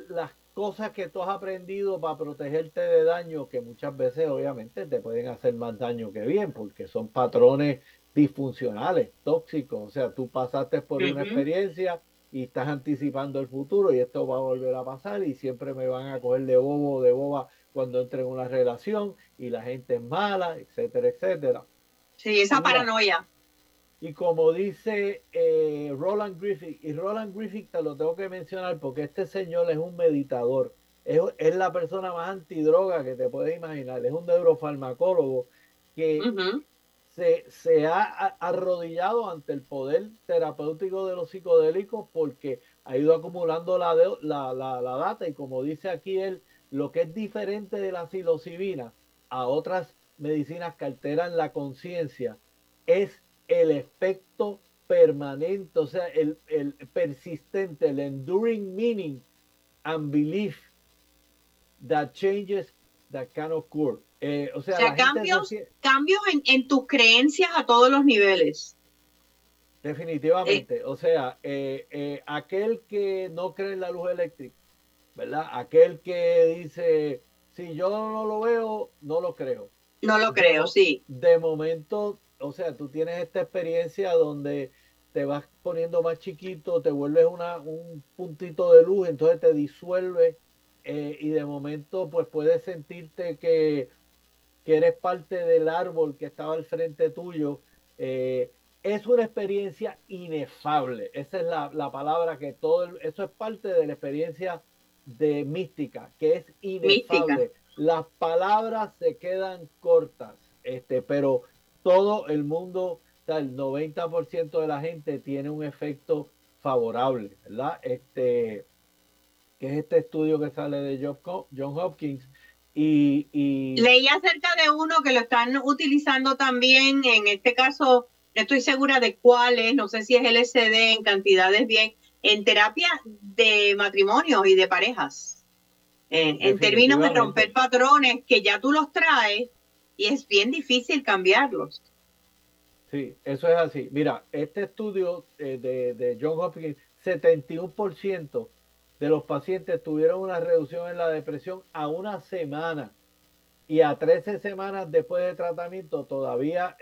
las cosas que tú has aprendido para protegerte de daño, que muchas veces obviamente te pueden hacer más daño que bien, porque son patrones disfuncionales, tóxicos. O sea, tú pasaste por una experiencia y estás anticipando el futuro y esto va a volver a pasar y siempre me van a coger de bobo o de boba cuando entre en una relación y la gente es mala, etcétera, etcétera. Sí, esa paranoia. Y como dice eh, Roland Griffith, y Roland Griffith te lo tengo que mencionar porque este señor es un meditador, es, es la persona más antidroga que te puedes imaginar, es un neurofarmacólogo que se, ha arrodillado ante el poder terapéutico de los psicodélicos porque ha ido acumulando la, la, la, data y como dice aquí él, lo que es diferente de la psilocibina a otras medicinas que alteran la conciencia es el efecto permanente, o sea, el, el persistente, el enduring meaning and belief that changes that can occur. Eh, o sea, cambios, cambios en, tus creencias a todos los niveles. Definitivamente. Eh. o sea, eh, aquel que no cree en la luz eléctrica, ¿verdad? Aquel que dice, si yo no lo veo, no lo creo. No lo creo, sí. De momento, o sea, tú tienes esta experiencia donde te vas poniendo más chiquito, te vuelves una, un puntito de luz, entonces te disuelve y de momento pues puedes sentirte que que eres parte del árbol que estaba al frente tuyo, eh, es una experiencia inefable. Esa es la, palabra que todo, eso es parte de la experiencia de mística, que es inefable. Las palabras se quedan cortas, este, pero todo el mundo, el 90% de la gente tiene un efecto favorable, ¿verdad? Este, que es este estudio que sale de John Hopkins, y, Leí acerca de uno que lo están utilizando también, en este caso, no estoy segura de cuáles, no sé si es LSD en cantidades bien, en terapia de matrimonios y de parejas. En, términos de romper patrones que ya tú los traes y es bien difícil cambiarlos. Sí, eso es así. Mira, este estudio eh, de, de John Hopkins, 71% de los pacientes tuvieron una reducción en la depresión a una semana y a 13 semanas después de tratamiento todavía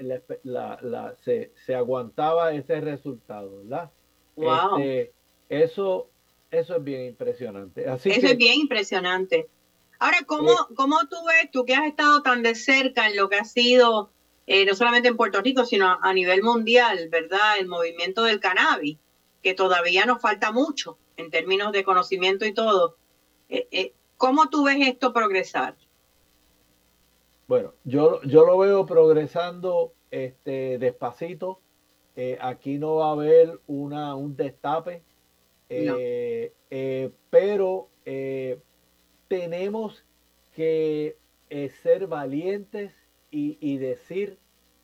se, aguantaba ese resultado, ¿verdad? Wow. Este, eso, eso es bien impresionante. Así eso es bien impresionante. Ahora, ¿cómo, eh, ¿cómo tú ves, tú que has estado tan de cerca en lo que ha sido, eh, no solamente en Puerto Rico, sino a, a nivel mundial, ¿verdad? El movimiento del cannabis, que todavía nos falta mucho en términos de conocimiento y todo. Eh, eh, ¿Cómo tú ves esto progresar? Bueno, yo, yo lo veo progresando este, despacito. Eh, aquí no va a haber una, un destape. pero tenemos que ser valientes y, decir,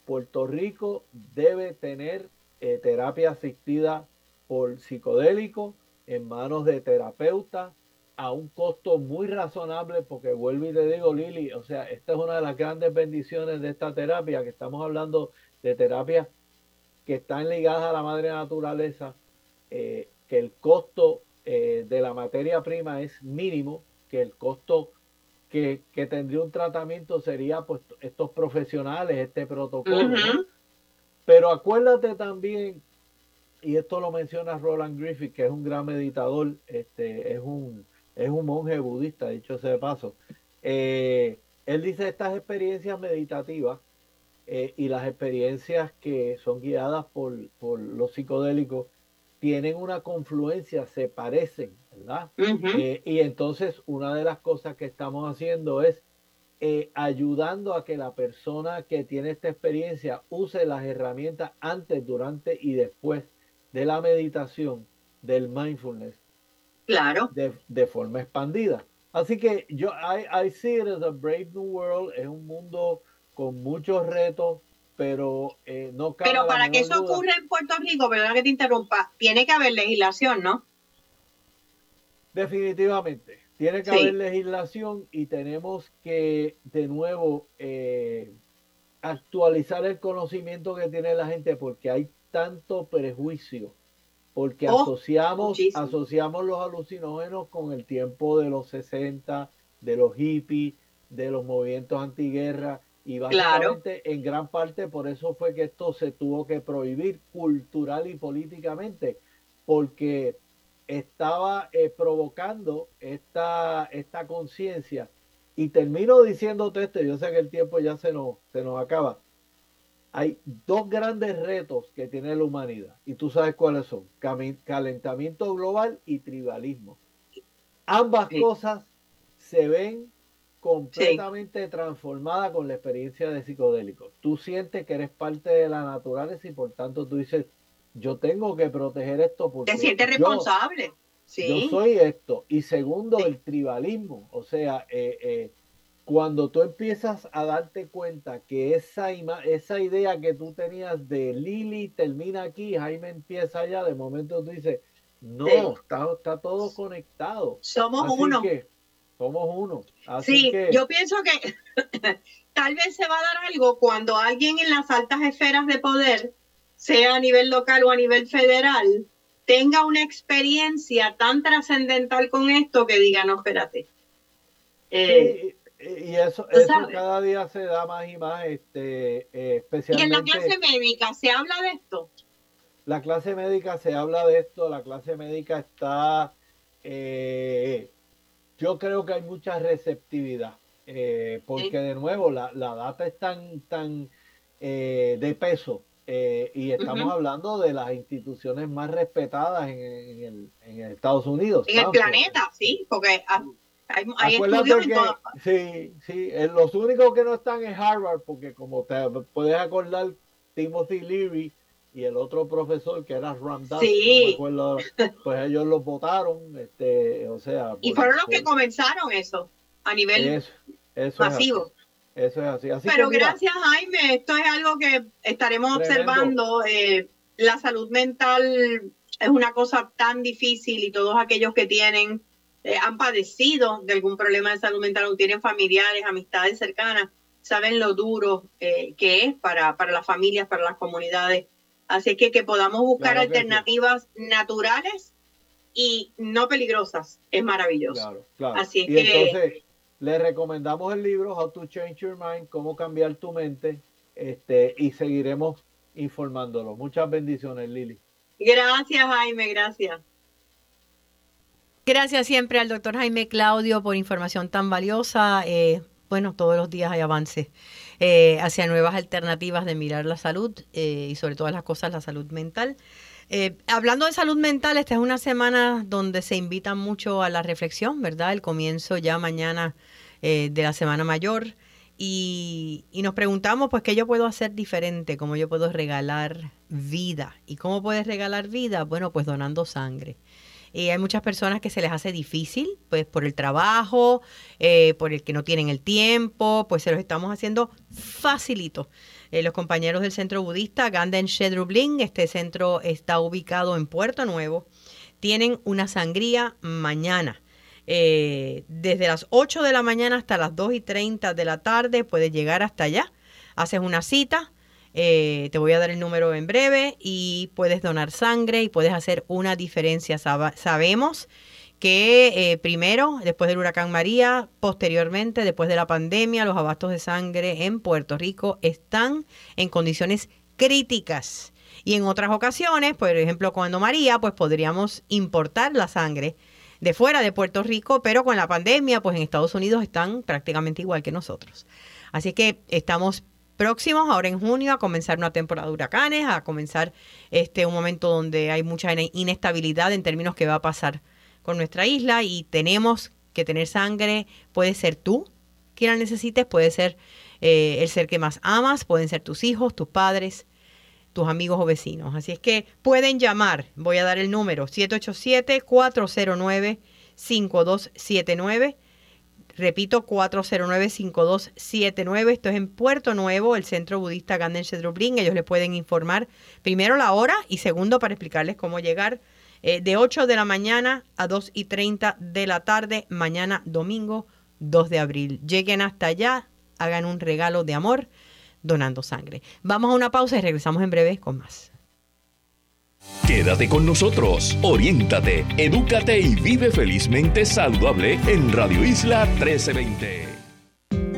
Puerto Rico debe tener terapia asistida por psicodélico en manos de terapeutas a un costo muy razonable, porque vuelvo y te digo, Lili, o sea, esta es una de las grandes bendiciones de esta terapia, que estamos hablando de terapias que están ligadas a la madre naturaleza, eh, que el costo eh, de la materia prima es mínimo, que el costo que, tendría un tratamiento sería pues estos profesionales, este protocolo. Pero acuérdate también, y esto lo menciona Roland Griffith, que es un gran meditador, este, es un es un monje budista, dicho sea de paso. Eh, él dice estas experiencias meditativas eh, y las experiencias que son guiadas por, los psicodélicos tienen una confluencia, se parecen, ¿verdad? Eh, y entonces una de las cosas que estamos haciendo es ayudando a que la persona que tiene esta experiencia use las herramientas antes, durante y después de la meditación, del mindfulness, Claro. De, forma expandida. Así que yo, I, I see it as a brave new world, es un mundo con muchos retos, pero eh, no Pero para que eso ocurra en Puerto Rico, perdona que te interrumpa, tiene que haber legislación, ¿no? Definitivamente, tiene que haber legislación y tenemos que de nuevo eh, actualizar el conocimiento que tiene la gente porque hay tanto prejuicio porque oh, asociamos, asociamos los alucinógenos con el tiempo de los 60, de los hippies, de los movimientos antiguerra y básicamente en gran parte por eso fue que esto se tuvo que prohibir cultural y políticamente, porque estaba eh, provocando esta, esta conciencia. Y termino diciéndote esto, yo sé que el tiempo ya se nos, se nos acaba hay dos grandes retos que tiene la humanidad y tú sabes cuáles son, calentamiento global y tribalismo. Ambas cosas se ven completamente transformadas con la experiencia de psicodélico. Tú sientes que eres parte de la naturaleza y por tanto tú dices, yo tengo que proteger esto porque... Te sientes responsable. Yo soy esto. Y segundo, el tribalismo. O sea, eh, eh, cuando tú empiezas a darte cuenta que esa, esa idea que tú tenías de Lili termina aquí, Jaime empieza allá, de momento tú dices, no, está, todo conectado. Somos uno. somos uno. sí, yo pienso que tal vez se va a dar algo cuando alguien en las altas esferas de poder, sea a nivel local o a nivel federal, tenga una experiencia tan trascendental con esto que diga, no, espérate. Eh, y eso, eso cada día se da más y más, este, especialmente... Eh, ¿Y en la clase médica se habla de esto? La clase médica se habla de esto, la clase médica está... Eh, yo creo que hay mucha receptividad, eh, porque de nuevo la, data es tan, tan de peso y estamos hablando de las instituciones más respetadas en, en, Estados Unidos. En el planeta, sí, porque hay, Sí, sí, eh, los únicos que no están en Harvard, porque como te puedes acordar, Timothy Leary y el otro profesor que era Ramdas, sí. pues ellos los votaron, este, o sea. y fueron los que comenzaron eso a nivel masivo. eso es así. Pero gracias Jaime, esto es algo que estaremos observando. Eh, la salud mental es una cosa tan difícil y todos aquellos que tienen eh, han padecido de algún problema de salud mental o tienen familiares, amistades cercanas, saben lo duro eh, que es para, para las familias, para las comunidades. Así que que podamos buscar alternativas naturales y no peligrosas es maravilloso. Así es que entonces le recomendamos el libro How to Change Your Mind, cómo cambiar tu mente, este y seguiremos informándolo. Muchas bendiciones, Lili. Gracias, Jaime, gracias. Gracias siempre al doctor Jaime Claudio por información tan valiosa. Eh, bueno, todos los días hay avances eh, hacia nuevas alternativas de mirar la salud eh, y sobre todas las cosas la salud mental. hablando de salud mental, esta es una semana donde se invita mucho a la reflexión, ¿verdad? El comienzo ya mañana de la Semana Mayor. Y, y, nos preguntamos, pues, ¿qué yo puedo hacer diferente? ¿Cómo yo puedo regalar vida? ¿Y cómo puedes regalar vida? Bueno, pues donando sangre. Y hay muchas personas que se les hace difícil, pues por el trabajo, eh, por el que no tienen el tiempo, pues se los estamos haciendo facilito. Eh, los compañeros del centro budista Ganden Shedrublin, este centro está ubicado en Puerto Nuevo, tienen una sangría mañana. Eh, desde las 8 de la mañana hasta las 2 y 30 de la tarde, puedes llegar hasta allá, haces una cita, eh, te voy a dar el número en breve y puedes donar sangre y puedes hacer una diferencia. sabemos que eh, primero, después del huracán María, posteriormente, después de la pandemia, los abastos de sangre en Puerto Rico están en condiciones críticas. Y en otras ocasiones, por ejemplo, cuando María, pues podríamos importar la sangre de fuera de Puerto Rico, pero con la pandemia, pues en Estados Unidos están prácticamente igual que nosotros. Así que estamos próximos, ahora en junio, a comenzar una temporada de huracanes, a comenzar este un momento donde hay mucha inestabilidad en términos que va a pasar con nuestra isla y tenemos que tener sangre. Puede ser tú quien la necesites, puede ser eh, el ser que más amas, pueden ser tus hijos, tus padres, tus amigos o vecinos. Así es que pueden llamar, voy a dar el número 787-409-5279 Repito, 409-5279. Esto es en Puerto Nuevo, el Centro Budista Ganden Shedrublin. Ellos les pueden informar primero la hora y segundo para explicarles cómo llegar eh, de 8 de la mañana a 2 y 30 de la tarde, mañana domingo 2 de abril. Lleguen hasta allá, hagan un regalo de amor donando sangre. Vamos a una pausa y regresamos en breve con más. Quédate con nosotros, oriéntate, edúcate y vive felizmente saludable en Radio Isla 1320.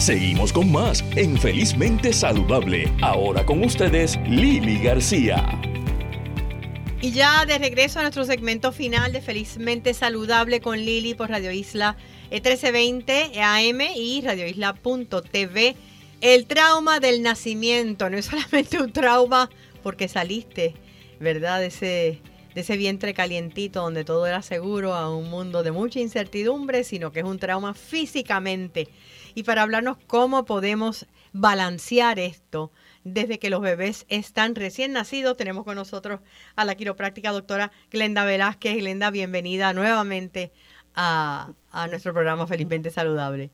Seguimos con más en Felizmente Saludable. Ahora con ustedes, Lili García. Y ya de regreso a nuestro segmento final de Felizmente Saludable con Lili por Radio Isla 1320 e AM y radioisla.tv. El trauma del nacimiento no es solamente un trauma porque saliste, ¿verdad? De ese, de ese vientre calientito donde todo era seguro a un mundo de mucha incertidumbre, sino que es un trauma físicamente y para hablarnos cómo podemos balancear esto desde que los bebés están recién nacidos. Tenemos con nosotros a la quiropráctica doctora Glenda Velázquez. Glenda, bienvenida nuevamente a, nuestro programa Felizmente Saludable.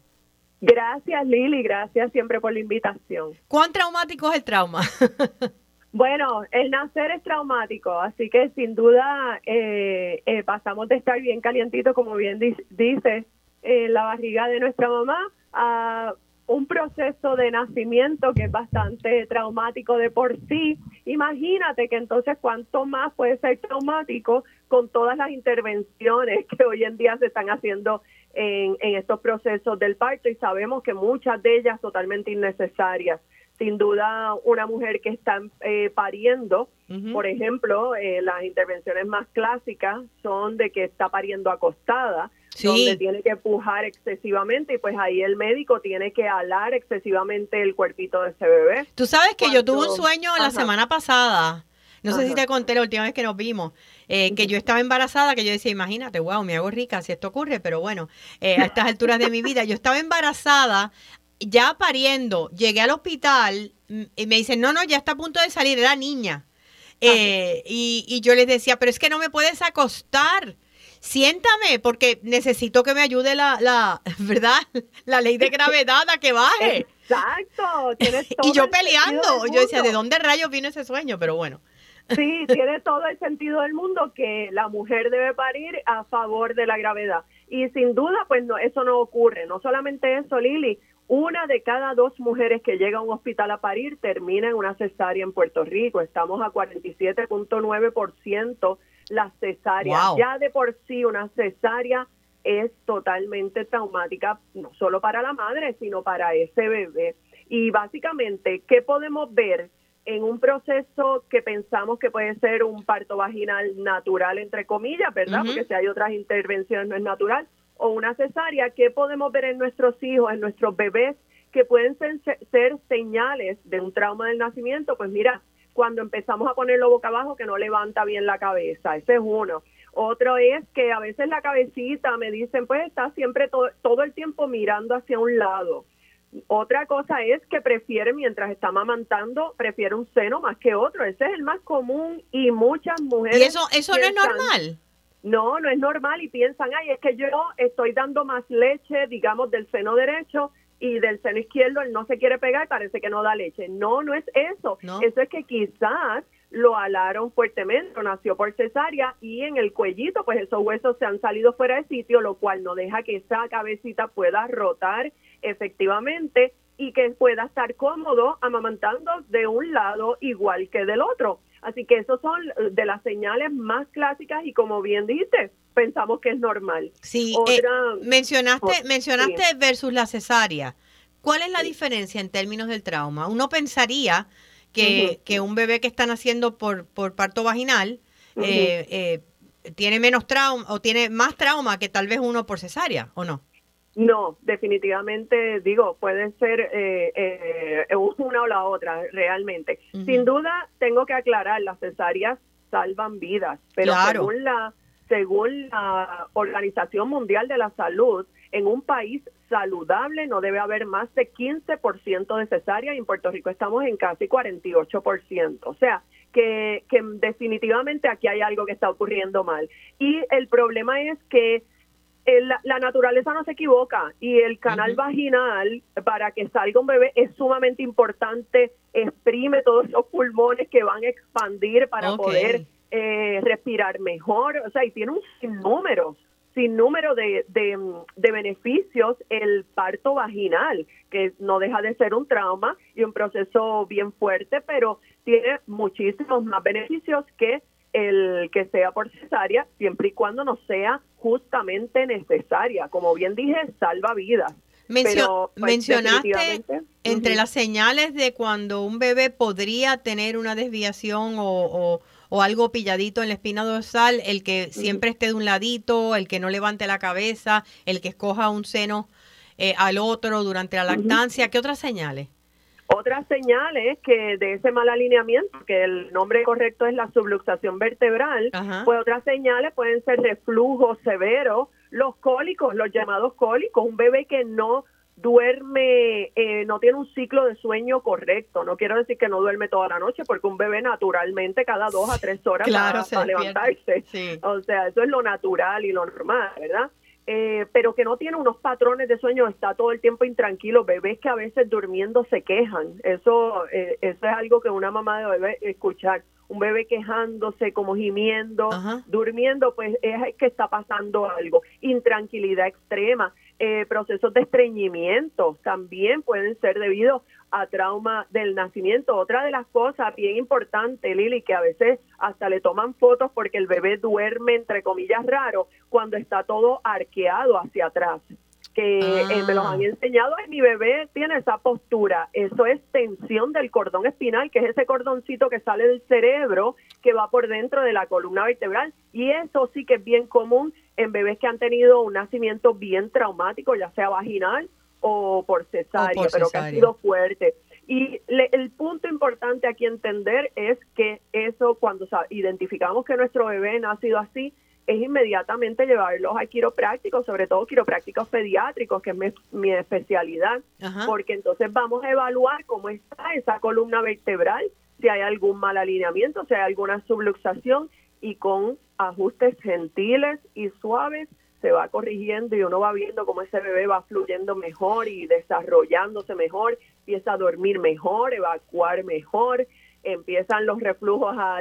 Gracias Lili, gracias siempre por la invitación. ¿Cuán traumático es el trauma? Bueno, el nacer es traumático, así que sin duda eh, eh, pasamos de estar bien calientito, como bien dice, en la barriga de nuestra mamá, a un proceso de nacimiento que es bastante traumático de por sí. Imagínate que entonces cuánto más puede ser traumático con todas las intervenciones que hoy en día se están haciendo en, estos procesos del parto y sabemos que muchas de ellas totalmente innecesarias. Sin duda, una mujer que está eh, pariendo, por ejemplo, eh, las intervenciones más clásicas son de que está pariendo acostada, donde tiene que pujar excesivamente y pues ahí el médico tiene que alar excesivamente el cuerpito de ese bebé. Tú sabes que yo tuve un sueño la semana pasada. No sé si te conté la última vez que nos vimos, eh, que yo estaba embarazada, que yo decía, imagínate, wow, me hago rica si esto ocurre, pero bueno, eh, a estas alturas de mi vida, yo estaba embarazada, ya pariendo, llegué al hospital mm, y me dicen, no, no, ya está a punto de salir, era niña. Eh, y, y yo les decía, pero es que no me puedes acostar siéntame, porque necesito que me ayude la, la ¿verdad? La ley de gravedad a que baje. Exacto. y yo peleando, yo decía, ¿de dónde rayos vino ese sueño? Pero bueno. Sí, tiene todo el sentido del mundo que la mujer debe parir a favor de la gravedad. Y sin duda, pues no, eso no ocurre. No solamente eso, Lili, una de cada dos mujeres que llega a un hospital a parir termina en una cesárea en Puerto Rico. Estamos a 47.9% la cesárea. Ya de por sí una cesárea es totalmente traumática, no solo para la madre, sino para ese bebé. Y básicamente, ¿qué podemos ver en un proceso que pensamos que puede ser un parto vaginal natural, entre comillas, ¿verdad? Porque si hay otras intervenciones no es natural, o una cesárea, ¿qué podemos ver en nuestros hijos, en nuestros bebés, que pueden ser, ser señales de un trauma del nacimiento? Pues mira, cuando empezamos a ponerlo boca abajo, que no levanta bien la cabeza, ese es uno. Otro es que a veces la cabecita me dicen, pues está siempre todo el tiempo mirando hacia un lado otra cosa es que prefiere, mientras está amamantando, prefiere un seno más que otro. Ese es el más común y muchas mujeres. ¿Y eso, eso no es normal? No, no es normal y piensan, ay, es que yo estoy dando más leche, digamos, del seno derecho y del seno izquierdo él no se quiere pegar y parece que no da leche. No, no es eso. Eso es que quizás lo alaron fuertemente, nació por cesárea y en el cuellito, pues esos huesos se han salido fuera de sitio, lo cual no deja que esa cabecita pueda rotar efectivamente y que pueda estar cómodo amamantando de un lado igual que del otro. Así que esos son de las señales más clásicas y como bien dices, pensamos que es normal. Sí, eh, mencionaste, mencionaste versus la cesárea. ¿Cuál es la diferencia en términos del trauma? Uno pensaría que, que un bebé que está naciendo por, por parto vaginal eh, eh, tiene menos trauma o tiene más trauma que tal vez uno por cesárea, ¿o no? No, definitivamente digo, puede ser eh, eh, una o la otra, realmente. Sin duda, tengo que aclarar, las cesáreas salvan vidas, pero según la según la Organización Mundial de la Salud, en un país saludable no debe haber más de 15% de cesárea y en Puerto Rico estamos en casi 48%. O sea, que, que definitivamente aquí hay algo que está ocurriendo mal. Y el problema es que la naturaleza no se equivoca y el canal vaginal para que salga un bebé es sumamente importante, exprime todos esos pulmones que van a expandir para poder eh, respirar mejor, o sea, y tiene un sinnúmero, sinnúmero de, de, de beneficios el parto vaginal, que no deja de ser un trauma y un proceso bien fuerte, pero tiene muchísimos más beneficios que el que sea por cesárea, siempre y cuando no sea justamente necesaria. Como bien dije, salva vidas. Pues, mencionaste entre las señales de cuando un bebé podría tener una desviación o, o, algo pilladito en la espina dorsal, el que siempre esté de un ladito, el que no levante la cabeza, el que escoja un seno eh, al otro durante la lactancia. ¿Qué otras señales? Otras señales que de ese mal alineamiento, que el nombre correcto es la subluxación vertebral, pues otras señales pueden ser reflujo severo, los cólicos, los llamados cólicos, un bebé que no duerme, eh, no tiene un ciclo de sueño correcto. No quiero decir que no duerme toda la noche, porque un bebé naturalmente cada dos a tres horas va, a levantarse. O sea, eso es lo natural y lo normal, ¿verdad? Eh, pero que no tiene unos patrones de sueño, está todo el tiempo intranquilo, bebés que a veces durmiendo se quejan, eso, eh, eso es algo que una mamá debe escuchar, un bebé quejándose, como gimiendo, durmiendo, pues es que está pasando algo, intranquilidad extrema, eh, procesos de estreñimiento también pueden ser debido a trauma del nacimiento. Otra de las cosas bien importante, Lili, que a veces hasta le toman fotos porque el bebé duerme, entre comillas, raro, cuando está todo arqueado hacia atrás que eh, me los han ah. enseñado y mi bebé tiene esa postura. Eso es tensión del cordón espinal, que es ese cordoncito que sale del cerebro que va por dentro de la columna vertebral. Y eso sí que es bien común en bebés que han tenido un nacimiento bien traumático, ya sea vaginal o por cesárea, pero que ha sido fuerte. Y el punto importante aquí entender es que eso, cuando identificamos que nuestro bebé ha nacido así, es inmediatamente llevarlos a quiroprácticos, sobre todo quiroprácticos pediátricos, que es mi, especialidad, porque entonces vamos a evaluar cómo está esa columna vertebral, si hay algún mal alineamiento, si hay alguna subluxación y con ajustes gentiles y suaves se va corrigiendo y uno va viendo cómo ese bebé va fluyendo mejor y desarrollándose mejor, empieza a dormir mejor, evacuar mejor, empiezan los reflujos a,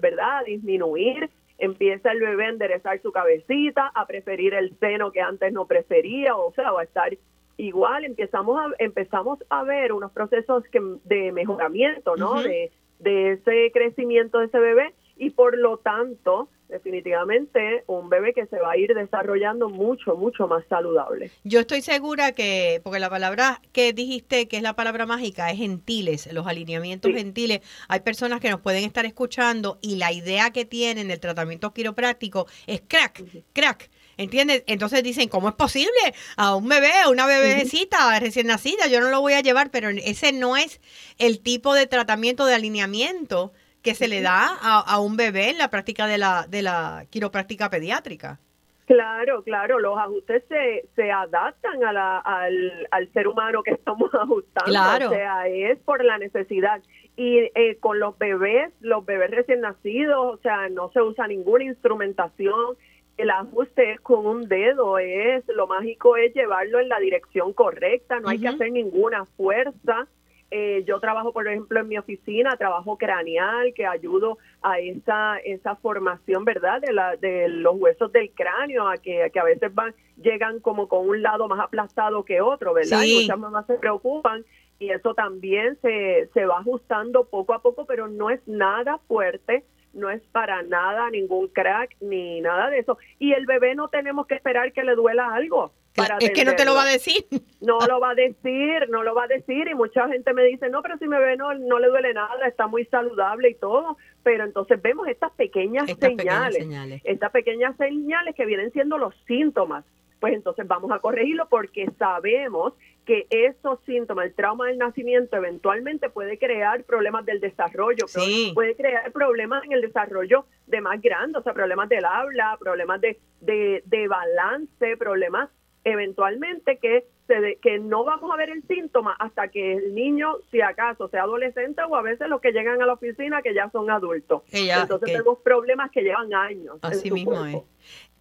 ¿verdad? a disminuir, empieza el bebé a enderezar su cabecita, a preferir el seno que antes no prefería, o sea, va a estar igual, empezamos a, empezamos a ver unos procesos que, de mejoramiento, ¿no? de, de ese crecimiento de ese bebé y por lo tanto definitivamente un bebé que se va a ir desarrollando mucho, mucho más saludable. Yo estoy segura que, porque la palabra que dijiste que es la palabra mágica es gentiles, los alineamientos gentiles. Hay personas que nos pueden estar escuchando y la idea que tienen del tratamiento quiropráctico es crack, crack. ¿Entiendes? Entonces dicen, ¿cómo es posible? A un bebé, a una bebecita recién nacida, yo no lo voy a llevar, pero ese no es el tipo de tratamiento de alineamiento que se le da a, un bebé en la práctica de la, de la quiropráctica pediátrica. Claro, claro, los ajustes se, se adaptan a la, al, al ser humano que estamos ajustando. Claro. O sea, es por la necesidad. Y eh, con los bebés, los bebés recién nacidos, o sea, no se usa ninguna instrumentación. El ajuste es con un dedo, es lo mágico es llevarlo en la dirección correcta, no hay que hacer ninguna fuerza. Eh, yo trabajo, por ejemplo, en mi oficina, trabajo craneal, que ayudo a esa, esa formación, ¿verdad?, de, la, de los huesos del cráneo, a que, a veces van, llegan como con un lado más aplastado que otro, ¿verdad? Y muchas mamás se preocupan y eso también se, se va ajustando poco a poco, pero no es nada fuerte no es para nada ningún crack ni nada de eso. Y el bebé no tenemos que esperar que le duela algo es que no te lo va a decir. No lo va a decir, no lo va a decir y mucha gente me dice, no, pero si me ve no, no le duele nada, está muy saludable y todo, pero entonces vemos estas pequeñas señales, estas pequeñas señales que vienen siendo los síntomas. Pues entonces vamos a corregirlo porque sabemos que esos síntomas, el trauma del nacimiento eventualmente puede crear problemas del desarrollo, puede crear problemas en el desarrollo de más grandes, o sea, problemas del habla, problemas de, de, de balance, problemas eventualmente que se que no vamos a ver el síntoma hasta que el niño, si acaso sea adolescente o a veces los que llegan a la oficina que ya son adultos. Entonces tenemos problemas que llevan años. Así mismo es.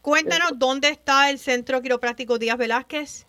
Cuéntanos, ¿dónde está el Centro Quiropráctico Díaz Velázquez?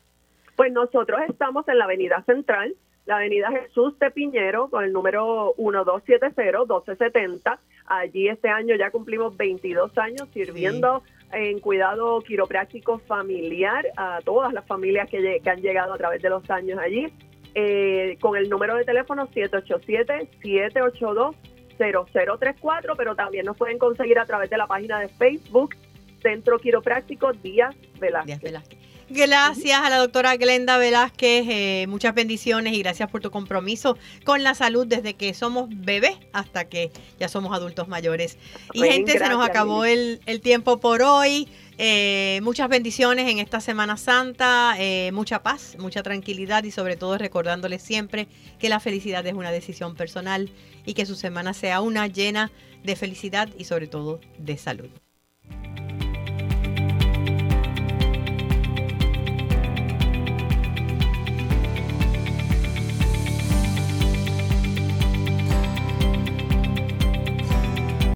Pues nosotros estamos en la Avenida Central, la Avenida Jesús de Piñero, con el número 1270-1270. Allí este año ya cumplimos 22 años sirviendo en cuidado quiropráctico familiar a todas las familias que, han llegado a través de los años allí, eh, con el número de teléfono 787-782-0034, pero también nos pueden conseguir a través de la página de Facebook Centro Quiropráctico Díaz Velázquez. Díaz Velázquez. Gracias a la doctora Glenda Velázquez, eh, muchas bendiciones y gracias por tu compromiso con la salud desde que somos bebés hasta que ya somos adultos mayores. Y gente, se nos acabó el, tiempo por hoy. Eh, muchas bendiciones en esta Semana Santa, eh, mucha paz, mucha tranquilidad y sobre todo recordándoles siempre que la felicidad es una decisión personal y que su semana sea una llena de felicidad y sobre todo de salud.